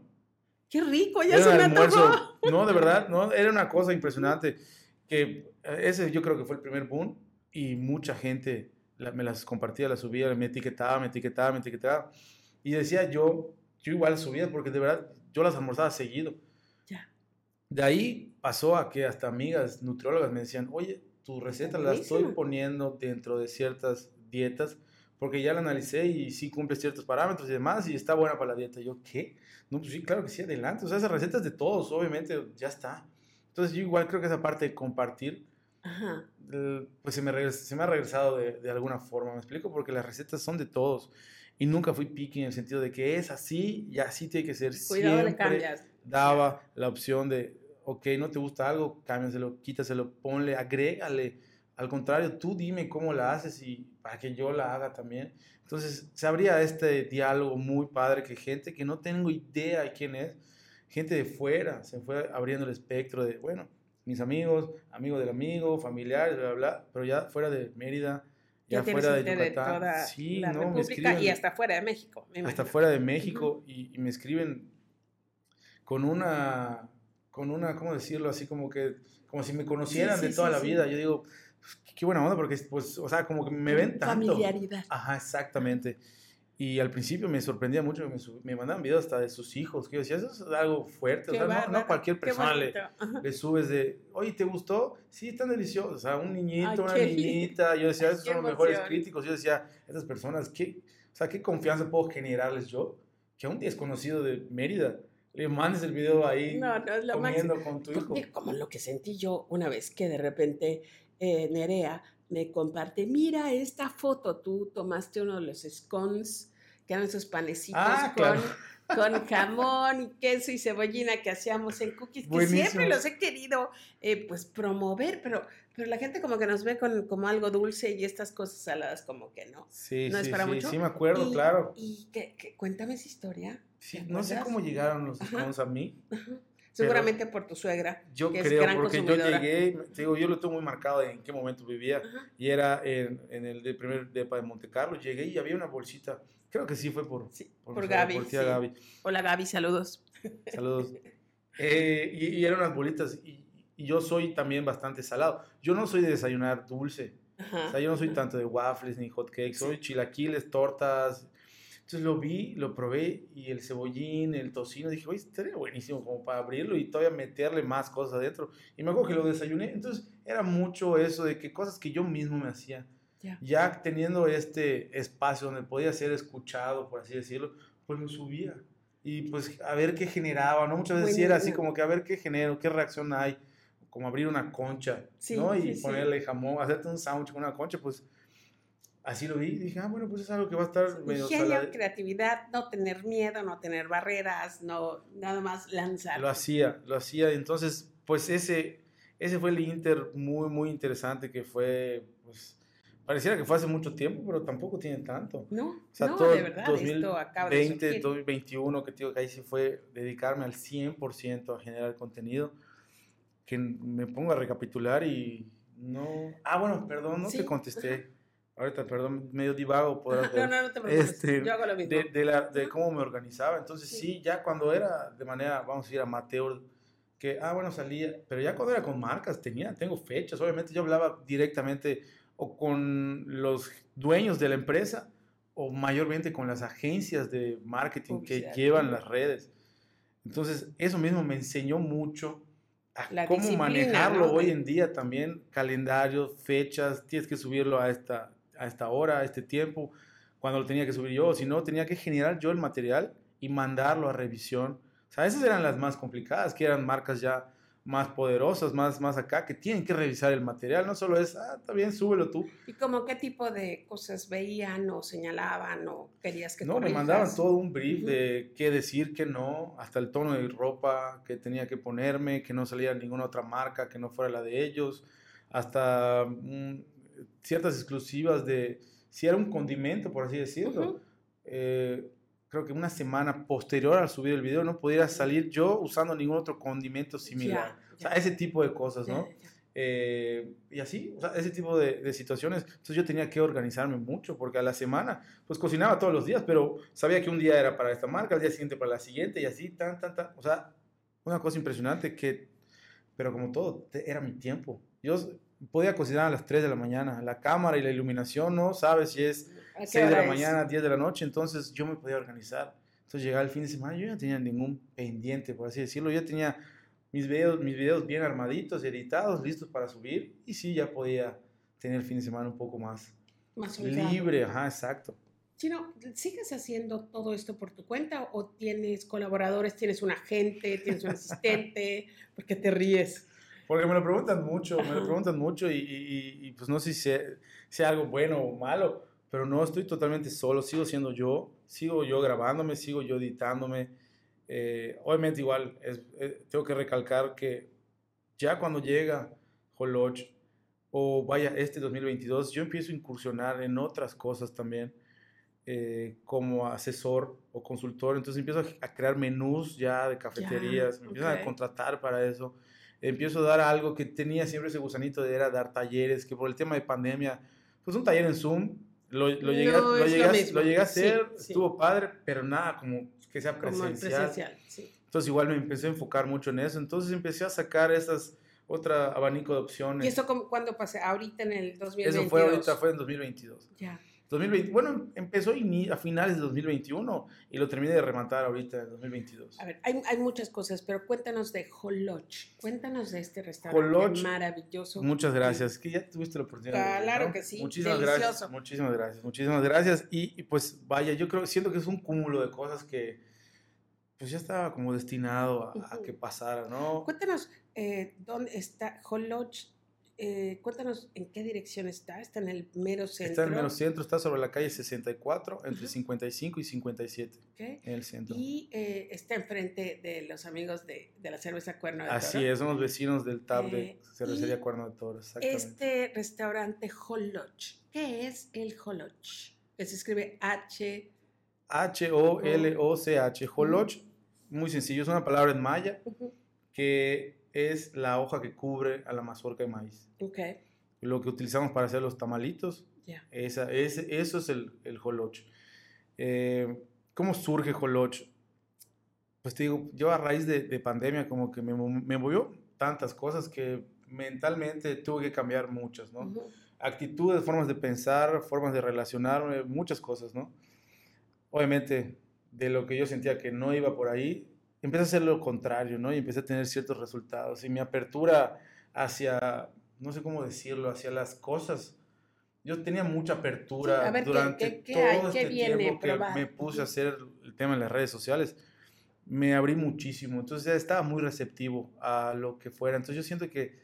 Qué rico, ya Era se un me almuerzo, no, de verdad, no, era una cosa impresionante, que eh, ese yo creo que fue el primer boom, y mucha gente la- me las compartía, las subía, me etiquetaba, me etiquetaba, me etiquetaba, y decía yo, yo igual subía, porque de verdad, yo las almorzaba seguido. Ya. De ahí pasó a que hasta amigas nutriólogas me decían, oye, tu receta la estoy poniendo dentro de ciertas dietas porque ya la analicé y sí cumple ciertos parámetros y demás y está buena para la dieta. Y yo, ¿qué? No, pues sí, claro que sí, adelante. O sea, esas recetas de todos, obviamente, ya está. Entonces yo igual creo que esa parte de compartir, Ajá. pues se me, regres- se me ha regresado de, de alguna forma, ¿me explico? Porque las recetas son de todos. Y nunca fui picky en el sentido de que es así y así tiene que ser. Cuidado, le Siempre cambias. daba la opción de, ok, no te gusta algo, cámbiaselo, quítaselo, ponle, agrégale. Al contrario, tú dime cómo la haces y para que yo la haga también. Entonces, se abría este diálogo muy padre que gente que no tengo idea de quién es, gente de fuera, se fue abriendo el espectro de, bueno, mis amigos, amigos del amigo, familiares, bla, bla, bla, pero ya fuera de Mérida, ya, fuera de gente de Yucatán, toda sí, la no, me escriben y hasta fuera de México. me hasta fuera de México y, y me escriben con una, con una, ¿cómo decirlo? Así como que, como si me conocieran sí, de toda sí, la sí. vida. Yo digo, pues, qué- buena onda, porque, pues, o sea, como que me ven tanto. Familiaridad. Ajá, exactamente. Y al principio me sorprendía mucho, me, me mandaban videos hasta de sus hijos, que yo decía, eso es algo fuerte, o Qué sea, no, no cualquier persona le, le subes de, oye, ¿te gustó? Sí, están deliciosos. O sea, un niñito, Ay, una niñita. Yo decía, esos son los mejores emoción. críticos. Yo decía, estas personas, ¿qué, o sea, ¿qué confianza puedo generarles yo? Que a un desconocido de Mérida le mandes el video ahí No, no comiendo máximo. con tu hijo. Como lo que sentí yo una vez que de repente eh, Nerea me comparte, mira esta foto, tú tomaste uno de los scones, que eran esos panecitos Ah, con, claro. con jamón y queso y cebollina que hacíamos en cookies, que Buenísimo. siempre los he querido eh, pues promover, pero, pero la gente como que nos ve con, como algo dulce y estas cosas saladas como que no. Sí, ¿No es sí, para sí, mucho? sí me acuerdo, Y- claro. Y que, que- cuéntame esa historia. Sí, ¿te no sé cómo llegaron los scones a mí. Ajá. Seguramente por tu suegra. Yo que es creo, gran porque yo llegué, te digo, yo lo tengo muy marcado en qué momento vivía. Ajá. Y era en, en el de primer depa de Monte Carlo. Llegué y había una bolsita. Creo que sí fue por, Sí, por, Gaby. por tía sí. Gaby. Hola Gaby, saludos. Saludos. Eh, y, y eran unas bolitas. Y, y yo soy también bastante salado. Yo no soy de desayunar dulce. Ajá. O sea, yo no soy tanto de waffles ni hot cakes. Soy chilaquiles, tortas. Entonces lo vi, lo probé y el cebollín, el tocino, dije, oye, estaría buenísimo como para abrirlo y todavía meterle más cosas adentro. Y me acuerdo que lo desayuné. Entonces era mucho eso de que cosas que yo mismo me hacía. Ya. Ya teniendo este espacio donde podía ser escuchado, por así decirlo, pues lo subía. Y pues a ver qué generaba, ¿no? Muchas veces sí era así como que a ver qué genero, qué reacción hay, como abrir una concha, Sí, ¿no? Y sí, sí. ponerle jamón, hacerte un sándwich con una concha, pues así lo vi y dije, ah, bueno, pues es algo que va a estar medio Ingenio, creatividad, no tener miedo, no tener barreras, no, nada más lanzar. Lo hacía, lo hacía. Entonces, pues ese, ese fue el Inter muy, muy interesante que fue, pues, pareciera que fue hace mucho tiempo, pero tampoco tiene tanto. No, o sea, no, todo de verdad, 2020, 2021, que digo que ahí sí fue dedicarme al 100% a generar contenido, que me pongo a recapitular y no... Ah, bueno, perdón, no te contesté. Ahorita, perdón, medio divago. Podrás ver, no, no, no te preocupes. Este, Yo hago lo mismo. De, de, la, de, cómo me organizaba. Entonces, sí. ya cuando era de manera, vamos a decir, amateur, que, ah, bueno, salía, pero ya cuando era con marcas, tenía, tengo fechas. Obviamente, yo hablaba directamente o con los dueños de la empresa o mayormente con las agencias de marketing que llevan las redes. Entonces, eso mismo me enseñó mucho a cómo manejarlo hoy en día también, calendarios, fechas, tienes que subirlo a esta, a esta hora, a este tiempo, cuando lo tenía que subir yo, si no, tenía que generar yo el material y mandarlo a revisión. O sea, esas eran las más complicadas, que eran marcas ya más poderosas, más, más acá, que tienen que revisar el material, no solo es, ah, está bien, súbelo tú. ¿Y como qué tipo de cosas veían o señalaban o querías que No, me mandaban todo un brief de qué decir, qué no, hasta el tono de ropa que tenía que ponerme, que no saliera ninguna otra marca que no fuera la de ellos, hasta mm, ciertas exclusivas de, si era un condimento, por así decirlo, eh, creo que una semana posterior al subir el video no pudiera salir yo usando ningún otro condimento similar. O sea, ese tipo de cosas, ¿no? Eh, y así, o sea, ese tipo de, de, situaciones. Entonces yo tenía que organizarme mucho porque a la semana, pues cocinaba todos los días, pero sabía que un día era para esta marca, al día siguiente para la siguiente y así, tan, tan, tan. O sea, una cosa impresionante que, pero como todo, era mi tiempo. Yo podía cocinar a las 3 de la mañana. La cámara y la iluminación no sabes si es 6 de la mañana, 10 de la noche, entonces yo me podía organizar. Entonces llegaba el fin de semana, yo no tenía ningún pendiente, por así decirlo. Yo tenía mis videos, mis videos bien armaditos, editados, listos para subir. Y sí, ya podía tener el fin de semana un poco más, más libre. Ajá, exacto. Chino, ¿sigues haciendo todo esto por tu cuenta o tienes colaboradores, tienes un agente, tienes un asistente? ¿Por qué te ríes? Porque me lo preguntan mucho, me lo preguntan mucho y, y, pues no sé si sea, algo bueno o malo, pero no estoy totalmente solo, sigo siendo yo, sigo yo grabándome, sigo yo editándome. Eh, obviamente igual es, eh, tengo que recalcar que ya cuando llega Holoch o vaya este 2022, yo empiezo a incursionar en otras cosas también. Eh, como asesor o consultor, entonces empiezo a, crear menús ya de cafeterías, me empiezan a contratar para eso empiezo a dar algo que tenía siempre ese gusanito de era dar talleres, que por el tema de pandemia, pues un taller en Zoom, lo, lo, llegué, lo, llegué, a hacer, estuvo padre, pero nada como que sea presencial. Entonces igual me empecé a enfocar mucho en eso, entonces empecé a sacar esas otro abanico de opciones. ¿Y eso cuándo pasé? Ahorita en el 2022. Eso fue ahorita, fue en 2022. Ya. 2020, bueno, empezó a finales de 2021 y lo terminé de rematar ahorita en 2022. A ver, hay, hay muchas cosas, pero cuéntanos de Holoch. Cuéntanos de este restaurante maravilloso. Muchas gracias. Que ya tuviste la oportunidad. Claro que sí. Muchísimas gracias. Muchísimas gracias. Muchísimas gracias. Y, pues vaya, yo creo, siento que es un cúmulo de cosas que pues ya estaba como destinado a, que pasara, ¿no? Cuéntanos, eh, ¿dónde está Holoch? Eh, cuéntanos en qué dirección está. Está en el mero centro. Está en el mero centro, está sobre la calle 64, entre 55 y 57. En el centro. Y eh, está enfrente de los amigos de, de, la cerveza Cuerno de Toro. Así es, somos vecinos del TAB de eh, Cervecería Cuerno de Toro. Este restaurante Holoch, ¿qué es el Holoch? Que se escribe H. H-O-L-O-C-H. Holoch, muy sencillo, es una palabra en maya que es la hoja que cubre a la mazorca de maíz. Okay. Lo que utilizamos para hacer los tamalitos. Esa, eso es el, el joloch. Eh, ¿Cómo surge joloch? Pues te digo, yo a raíz de, de pandemia como que me, me, movió tantas cosas que mentalmente tuve que cambiar muchas, ¿no? Actitudes, formas de pensar, formas de relacionarme, muchas cosas, ¿no? Obviamente, de lo que yo sentía que no iba por ahí, empecé a hacer lo contrario, ¿no? Y empecé a tener ciertos resultados. Y mi apertura hacia, no sé cómo decirlo, hacia las cosas. Yo tenía mucha apertura durante todo este tiempo que me puse a hacer el tema en las redes sociales. Me abrí muchísimo, entonces estaba muy receptivo a lo que fuera. Entonces yo siento que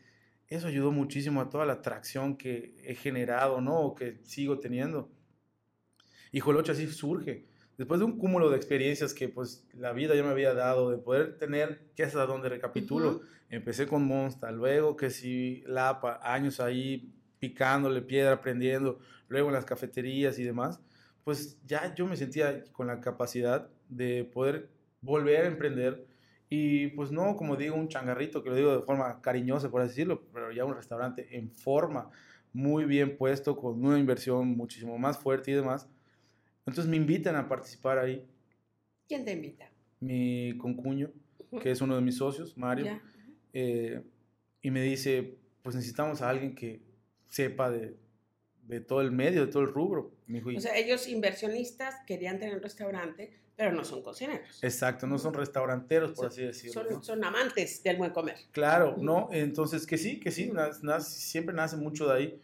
eso ayudó muchísimo a toda la atracción que he generado, ¿no? O que sigo teniendo. Y Joloche así surge. Después de un cúmulo de experiencias que pues la vida ya me había dado, de poder tener, que es a donde recapitulo, empecé con Monsta, luego que si Lapa, años ahí picándole piedra, aprendiendo, luego en las cafeterías y demás, pues ya yo me sentía con la capacidad de poder volver a emprender y pues no, como digo, un changarrito, que lo digo de forma cariñosa, por así decirlo, pero ya un restaurante en forma, muy bien puesto, con una inversión muchísimo más fuerte y demás. Entonces me invitan a participar ahí. ¿Quién te invita? Mi concuño, que es uno de mis socios, Mario, eh, y me dice, pues necesitamos a alguien que sepa de, de todo el medio, de todo el rubro. o sea, ellos inversionistas querían tener un restaurante, pero no son cocineros. Exacto, no son restauranteros, por así decirlo. Son, son, amantes del buen comer. Claro, ¿no? Entonces, que sí, que sí, siempre nace mucho de ahí.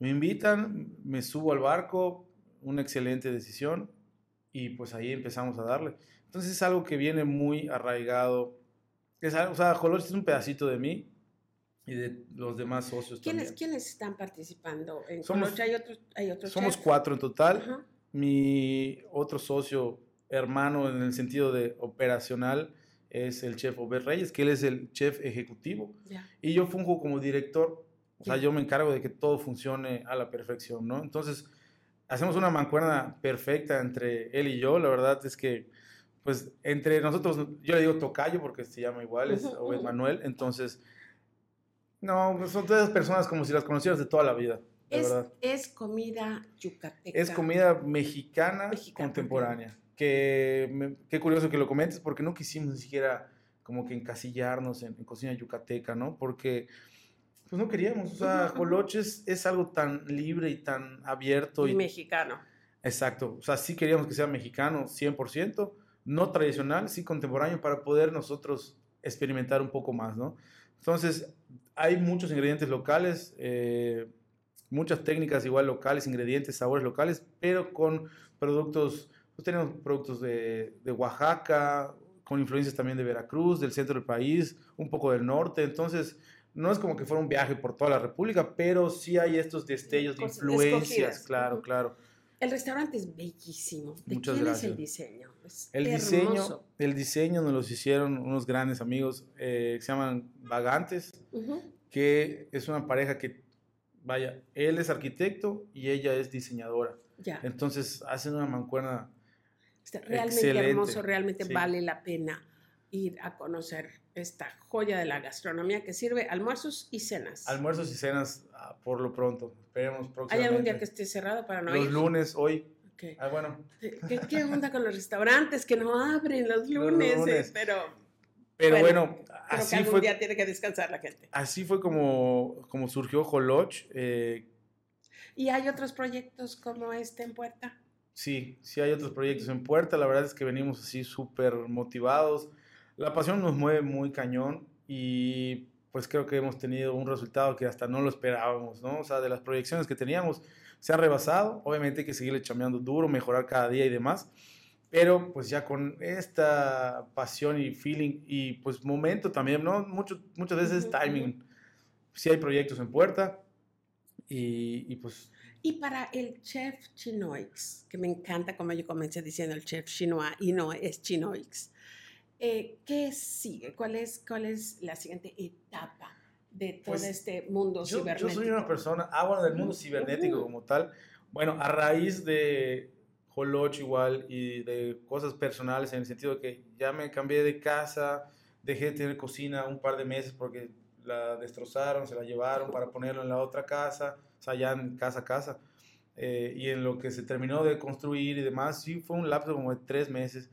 Me invitan, me subo al barco, una excelente decisión y pues ahí empezamos a darle. Entonces es algo que viene muy arraigado. Es o sea, Joloch es un pedacito de mí, y de los demás socios ¿Quiénes, también. ¿Quiénes están participando en somos, ¿Hay otros, hay otros Somos cuatro en total. Mi otro socio, hermano en el sentido de operacional, es el chef Obed Reyes, que él es el chef ejecutivo. Y yo funjo como director. O sea, yo me encargo de que todo funcione a la perfección, ¿no? Entonces, hacemos una mancuerna perfecta entre él y yo. La verdad es que, pues, entre nosotros, yo le digo tocayo porque se llama igual, es Obed Manuel. Entonces, no, son todas personas como si las conocieras de toda la vida. es, verdad. es comida yucateca. Es comida mexicana, contemporánea. Que qué curioso que lo comentes porque no quisimos ni siquiera como que encasillarnos en, cocina yucateca, ¿no? Porque pues no queríamos. O sea, Joloches es algo tan libre y tan abierto. Y, y mexicano. Exacto. O sea, sí queríamos que sea mexicano 100%, no tradicional, sí contemporáneo para poder nosotros experimentar un poco más, ¿no? Entonces, hay muchos ingredientes locales, eh, muchas técnicas igual locales, ingredientes, sabores locales, pero con productos, pues tenemos productos de, de, Oaxaca, con influencias también de Veracruz, del centro del país, un poco del norte, entonces no es como que fuera un viaje por toda la República, pero sí hay estos destellos de influencias, claro, claro. El restaurante es bellísimo. ¿De Muchas quién gracias. es el diseño? el diseño, el diseño nos los hicieron unos grandes amigos eh, que se llaman Vagantes, que es una pareja que, vaya, él es arquitecto y ella es diseñadora. Ya. Entonces hacen una mancuerna realmente hermoso, realmente vale la pena ir a conocer esta joya de la gastronomía que sirve almuerzos y cenas. Almuerzos y cenas ah, por lo pronto. Esperemos próximamente. ¿Hay algún día que esté cerrado para no Los lunes, hoy. Ah, bueno. ¿Qué, onda con los restaurantes que no abren los lunes? Eh, pero, pero bueno, así fue. día tiene que descansar la gente. Así fue como, como surgió Holoch. Eh, ¿Y hay otros proyectos como este en puerta? Sí, sí hay otros proyectos en puerta. La verdad es que venimos así súper motivados la pasión nos mueve muy cañón y pues creo que hemos tenido un resultado que hasta no lo esperábamos, ¿no? O sea, de las proyecciones que teníamos se han rebasado, obviamente hay que seguirle chameando duro, mejorar cada día y demás, pero pues ya con esta pasión y feeling y pues momento también, ¿no? Mucho, muchas veces timing. Sí hay proyectos en puerta y, y pues... Y para el chef Chinoix, que me encanta como yo comencé diciendo el chef chinois y no es Chinoix. Eh, ¿Qué sigue? ¿Cuál es, ¿Cuál es la siguiente etapa de todo pues, este mundo cibernético? Yo soy una persona, ah, bueno, del mundo cibernético como tal. Bueno, a raíz de Holoch igual y de cosas personales en el sentido de que ya me cambié de casa, dejé de tener cocina un par de meses porque la destrozaron, se la llevaron para ponerlo en la otra casa, o sea, ya en casa a casa. Eh, y en lo que se terminó de construir y demás, sí fue un lapso como de tres meses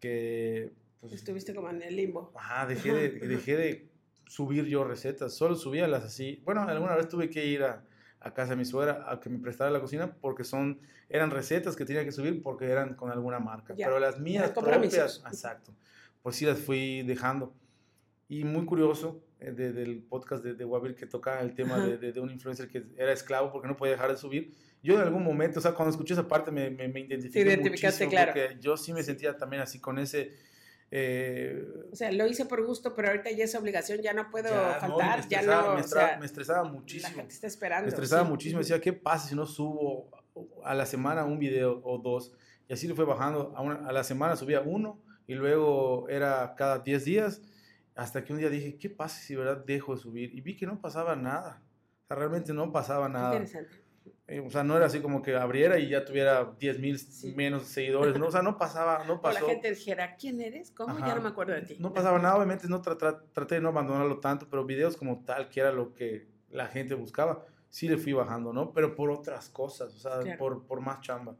que pues, Estuviste como en el limbo. Ajá, dejé de, dejé de subir yo recetas, solo subía las así. Bueno, alguna vez tuve que ir a, a casa de mi suegra a que me prestara la cocina porque son, eran recetas que tenía que subir porque eran con alguna marca. Pero las mías propias, exacto, pues sí las fui dejando. Y muy curioso eh, del podcast de, de Wabir que toca el tema de, de, un influencer que era esclavo porque no podía dejar de subir. Yo en algún momento, o sea, cuando escuché esa parte me, me, me identifiqué. Sí, identificaste, claro. Porque yo sí me sentía también así con ese Eh, o sea, lo hice por gusto, pero ahorita ya es obligación, ya no puedo faltar, me ya no. Me, estresaba, me estresaba muchísimo. La gente está esperando. Me estresaba muchísimo. Decía, ¿qué pasa si no subo a la semana un video o dos? Y así lo fue bajando. A, a la semana subía uno y luego era cada 10 días. Hasta que un día dije, ¿qué pasa si verdad dejo de subir? Y vi que no pasaba nada. O sea, realmente no pasaba nada. Interesante. Eh, o sea, no era así como que abriera y ya tuviera 10 mil menos seguidores, ¿no? O sea, no pasaba, no pasó. O la gente dijera, ¿quién eres? ¿Cómo? Ya no me acuerdo de ti. No pasaba nada, obviamente no traté de no abandonarlo tanto, pero videos como tal, que era lo que la gente buscaba, sí le fui bajando, ¿no? Pero por otras cosas, o sea, por, por más chamba.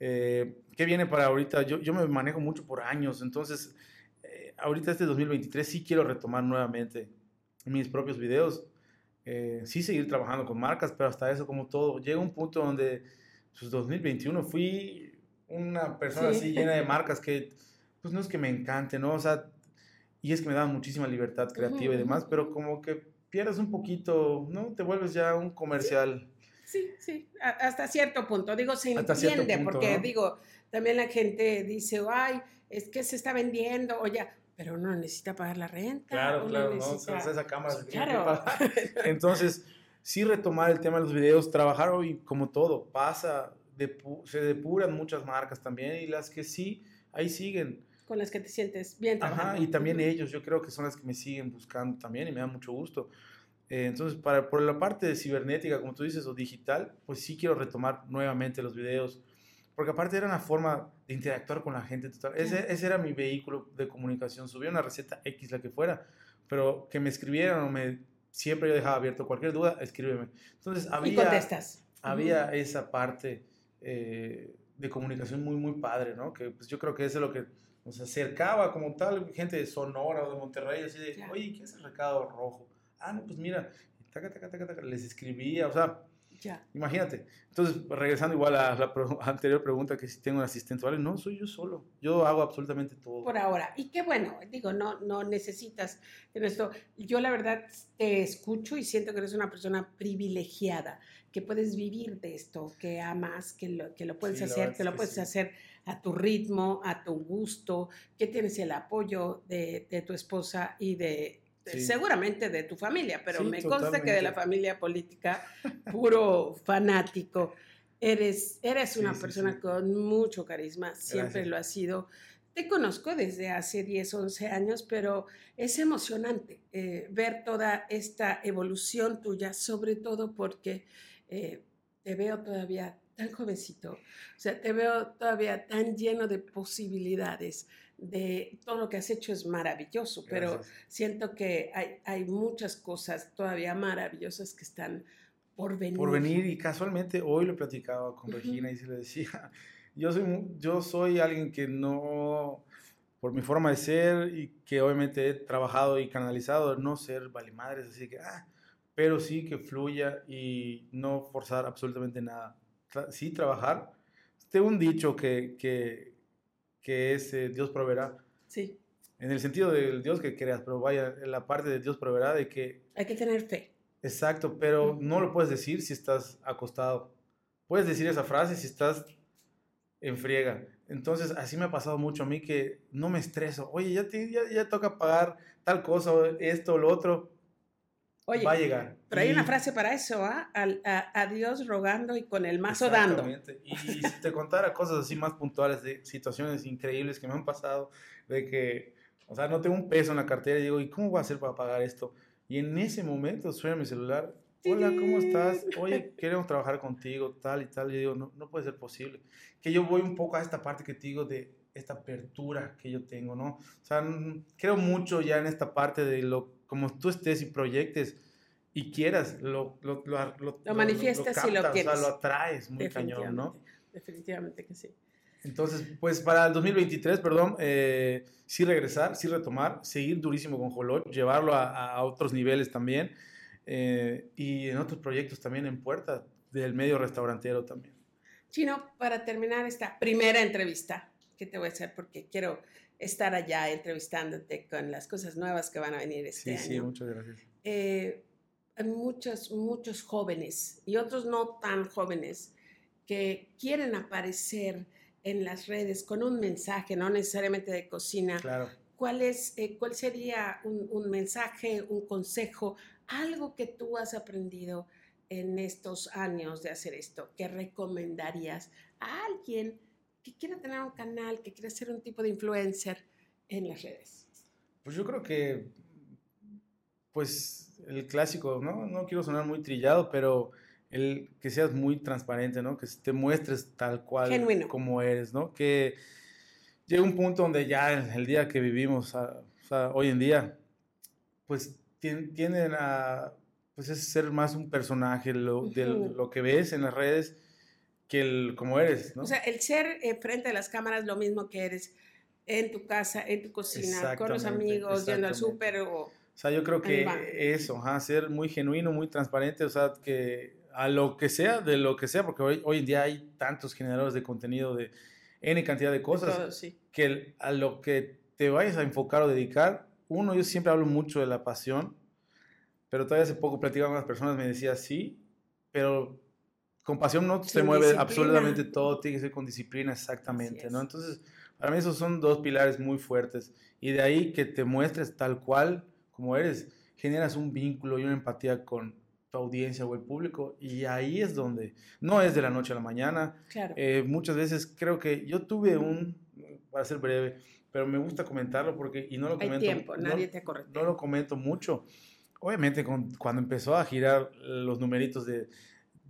Eh, ¿Qué viene para ahorita? Yo, yo me manejo mucho por años, entonces, eh, ahorita este 2023 sí quiero retomar nuevamente mis propios videos eh, sí seguir trabajando con marcas, pero hasta eso como todo, llega un punto donde, pues 2021 fui una persona así llena de marcas que, pues no es que me encante, ¿no? O sea, y es que me da muchísima libertad creativa y demás, pero como que pierdes un poquito, ¿no? Te vuelves ya un comercial. Sí, sí, hasta cierto punto. Digo, se entiende, porque digo, también la gente dice, ay, es que se está vendiendo, o ya, pero uno necesita pagar la renta. Claro, claro, no, esa cámara claro. Entonces, sí retomar el tema de los videos, trabajar hoy como todo, pasa, se depuran muchas marcas también y las que sí, ahí siguen. Con las que te sientes bien Ajá, y también ellos, yo creo que son las que me siguen buscando también y me da mucho gusto. Eh, entonces, para, por la parte de cibernética, como tú dices, o digital, pues sí quiero retomar nuevamente los videos porque aparte era una forma de interactuar con la gente total. Ese, ese, era mi vehículo de comunicación. Subía una receta X, la que fuera, pero que me escribieran o me... Siempre yo dejaba abierto cualquier duda, escríbeme. Entonces había... Y contestas. Había esa parte eh, de comunicación muy, muy padre, ¿no? Que pues yo creo que eso es lo que nos acercaba como tal, gente de Sonora o de Monterrey, así de, oye, ¿qué es el recado rojo? Ah, no, pues mira, taca, taca, taca, taca, les escribía, o sea, Imagínate. Entonces, regresando igual a la anterior pregunta, que si tengo un asistente, ¿vale? No, soy yo solo. Yo hago absolutamente todo. Por ahora. Y qué bueno, digo, no, no necesitas en esto. Yo la verdad te escucho y siento que eres una persona privilegiada, que puedes vivir de esto, que amas, que lo, que lo puedes hacer, que lo puedes hacer a tu ritmo, a tu gusto, que tienes el apoyo de, de tu esposa y de Seguramente de tu familia, pero me consta que de la familia política, puro fanático. Eres, eres una persona con mucho carisma, siempre lo ha sido. Te conozco desde hace 10, 11 años, pero es emocionante eh, ver toda esta evolución tuya, sobre todo porque eh, te veo todavía tan jovencito, o sea, te veo todavía tan lleno de posibilidades, de todo lo que has hecho es maravilloso, pero siento que hay, hay, muchas cosas todavía maravillosas que están por venir. Por venir y casualmente hoy lo platicaba con Regina y se le decía, yo soy, yo soy alguien que no, por mi forma de ser y que obviamente he trabajado y canalizado, no ser valimadres, así que, ah, pero sí que fluya y no forzar absolutamente nada. sí trabajar. Tengo un dicho que, que que es eh, Dios proveerá. Sí. En el sentido del Dios que creas, pero vaya, en la parte de Dios proveerá de que... Hay que tener fe. Exacto, pero no lo puedes decir si estás acostado. Puedes decir esa frase si estás en friega. Entonces, así me ha pasado mucho a mí que no me estreso. Oye, ya, te, ya, ya toca pagar tal cosa, esto, lo otro. Oye, va a llegar. Pero hay una frase para eso, ¿ah? A, Dios rogando y con el mazo dando. Y, si te contara cosas así más puntuales de situaciones increíbles que me han pasado, de que, o sea, no tengo un peso en la cartera y digo, ¿y cómo voy a hacer para pagar esto? Y en ese momento suena mi celular, hola, ¿cómo estás? Oye, queremos trabajar contigo, tal y tal. Y yo digo, no, no puede ser posible. Que yo voy un poco a esta parte que te digo de esta apertura que yo tengo, ¿no? O sea, creo mucho ya en esta parte de lo como tú estés y proyectes y quieras, lo, lo, lo, lo manifiestas y lo quieres. O sea, lo atraes muy cañón, ¿no? Definitivamente que sí. Entonces, pues para el 2023, perdón, eh, sí regresar, sí retomar, seguir durísimo con Jolot, llevarlo a, a otros niveles también eh, y en otros proyectos también en puerta del medio restaurantero también. Chino, para terminar esta primera entrevista te voy a hacer porque quiero estar allá entrevistándote con las cosas nuevas que van a venir este año. Sí, sí, muchas gracias. Eh, hay muchos, muchos jóvenes y otros no tan jóvenes que quieren aparecer en las redes con un mensaje, no necesariamente de cocina. Claro. ¿Cuál, es, eh, ¿Cuál sería un, un, mensaje, un consejo, algo que tú has aprendido en estos años de hacer esto, que recomendarías a alguien que quiera tener un canal, que quiera ser un tipo de influencer en las redes? Pues yo creo que, pues el clásico, ¿no? No quiero sonar muy trillado, pero el que seas muy transparente, ¿no? Que te muestres tal cual como eres, ¿no? Que llega un punto donde ya el, día que vivimos, o sea, hoy en día, pues tienden a pues es ser más un personaje lo, de lo que ves en las redes que el como eres, ¿no? O sea, el ser eh, frente a las cámaras lo mismo que eres en tu casa, en tu cocina, con los amigos, yendo al súper o... O sea, yo creo que eso, ajá, ser muy genuino, muy transparente, o sea, que a lo que sea, de lo que sea, porque hoy, hoy en día hay tantos generadores de contenido de N cantidad de cosas, que a lo que te vayas a enfocar o dedicar, uno, yo siempre hablo mucho de la pasión, pero todavía hace poco platicaba con unas personas, me decía, sí, pero con pasión no se mueve absolutamente todo, tiene que ser con disciplina exactamente, ¿no? Entonces, para mí esos son dos pilares muy fuertes. Y de ahí que te muestres tal cual como eres, generas un vínculo y una empatía con, tu audiencia o el público y ahí es donde no es de la noche a la mañana. Claro. Eh, muchas veces creo que yo tuve un, para ser breve, pero me gusta comentarlo porque y no lo comento. tiempo, nadie te No lo comento mucho. Obviamente cuando empezó a girar los numeritos de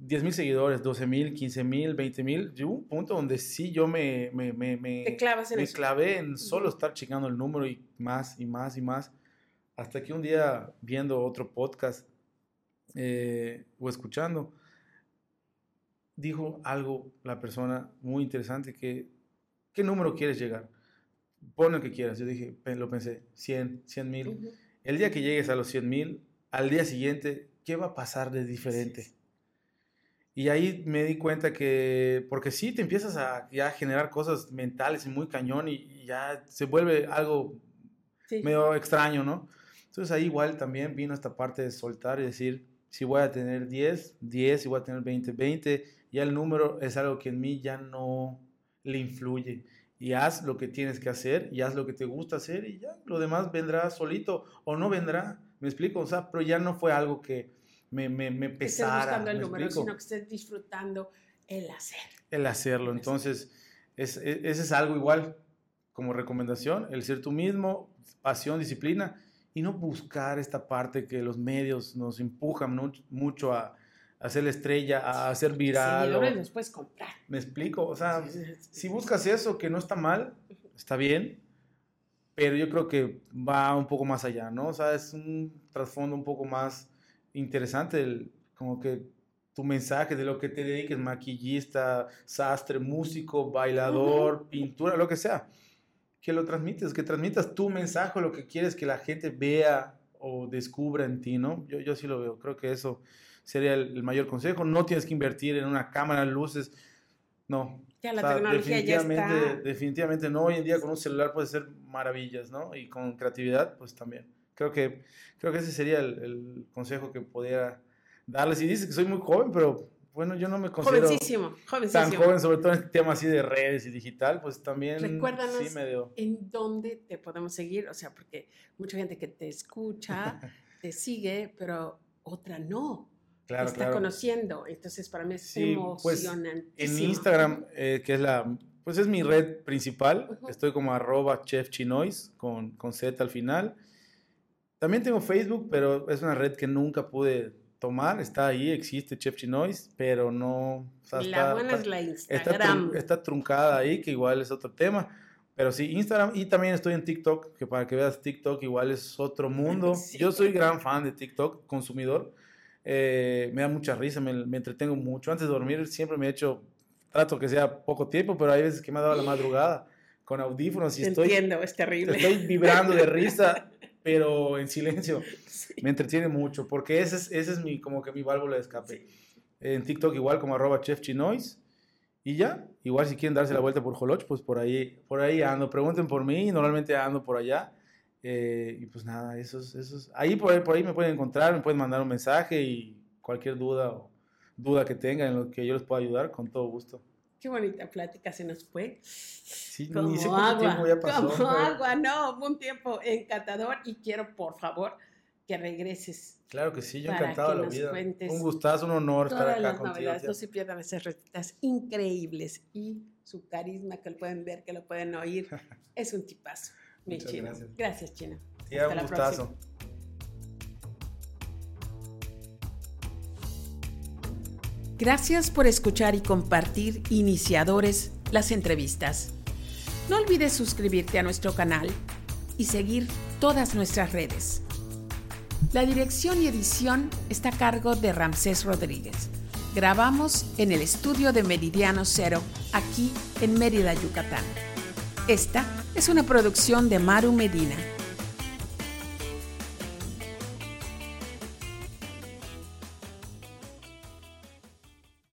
10 mil seguidores, 12 mil, 15 mil, 20 mil, llegó un punto donde sí yo me, me, me, me, Te clavas en me clavé en solo estar checando el número y más y más y más. Hasta que un día viendo otro podcast eh, o escuchando, dijo algo la persona muy interesante que, ¿qué número quieres llegar? Pon el que quieras. Yo dije, lo pensé, 100, 100 mil. El día que llegues a los 100 mil, al día siguiente, ¿qué va a pasar de diferente? Y ahí me di cuenta que, porque sí, te empiezas a ya generar cosas mentales y muy cañón y, ya se vuelve algo medio extraño, ¿no? Entonces ahí igual también vino esta parte de soltar y decir, si voy a tener 10, 10, si voy a tener 20, 20, ya el número es algo que en mí ya no le influye. Y haz lo que tienes que hacer y haz lo que te gusta hacer y ya, lo demás vendrá solito o no vendrá, me explico, o sea, pero ya no fue algo que me, me, me pesara. buscando el número, sino que estés disfrutando el hacer. El hacerlo, entonces, es, e, ese es algo igual como recomendación, el ser tú mismo, pasión, disciplina y no buscar esta parte que los medios nos empujan mucho a, hacer la estrella, a hacer viral. Seguidores los puedes comprar. Me explico, o sea, si buscas eso, que no está mal, está bien, pero yo creo que va un poco más allá, ¿no? O sea, es un trasfondo un poco más interesante, el, como que tu mensaje de lo que te dediques, maquillista, sastre, músico, bailador, pintura, lo que sea que lo transmites, que transmitas tu mensaje, lo que quieres que la gente vea o descubra en ti, ¿no? Yo, yo sí lo veo, creo que eso sería el, mayor consejo. No tienes que invertir en una cámara, luces, no. Ya la tecnología ya está. Definitivamente no, hoy en día con un celular puede ser maravillas, ¿no? Y con creatividad, pues también. Creo que, creo que ese sería el, el consejo que pudiera darles. Y dices que soy muy joven, pero bueno, yo no me considero jovencísimo, jovencísimo. tan joven, sobre todo en este tema así de redes y digital, pues también Recuérdanos sí en dónde te podemos seguir, o sea, porque mucha gente que te escucha, te sigue, pero otra no. Claro, te está conociendo, entonces para mí es sí, pues, en Instagram, eh, que es la, pues es mi red principal, estoy como arroba chefchinois con, con Z al final. También tengo Facebook, pero es una red que nunca pude tomar, está ahí, existe Chef Chinois, pero no... la buena es la Instagram. Está, truncada ahí, que igual es otro tema. Pero sí, Instagram y también estoy en TikTok, que para que veas TikTok igual es otro mundo. Yo soy gran fan de TikTok, consumidor. Eh, me da mucha risa, me, me, entretengo mucho. Antes de dormir siempre me he hecho, trato que sea poco tiempo, pero hay veces que me ha dado la madrugada con audífonos y estoy... Entiendo, es terrible. Estoy vibrando de risa pero en silencio. Me entretiene mucho, porque ese es, ese es mi, como que mi válvula de escape. En TikTok igual como arroba chefchinois. Y ya, igual si quieren darse la vuelta por Holoch, pues por ahí, por ahí ando. Pregunten por mí, normalmente ando por allá. Eh, y pues nada, esos, esos, ahí por, ahí por ahí me pueden encontrar, me pueden mandar un mensaje y cualquier duda o duda que tengan en lo que yo les pueda ayudar, con todo gusto. Qué bonita plática se nos fue. Sí, como ni sé cuánto tiempo ya pasó. Como agua, no, un tiempo encantador y quiero, por favor, que regreses. Claro que sí, yo encantado de la vida. Un gustazo, un honor estar acá las novedades, no se pierdan esas recetas increíbles y su carisma que lo pueden ver, que lo pueden oír. es un tipazo, mi chino. Gracias, gracias Chino. Sí, un gustazo. Gracias por escuchar y compartir Iniciadores las entrevistas. No olvides suscribirte a nuestro canal y seguir todas nuestras redes. La dirección y edición está a cargo de Ramsés Rodríguez. Grabamos en el estudio de Meridiano Cero, aquí en Mérida, Yucatán. Esta es una producción de Maru Medina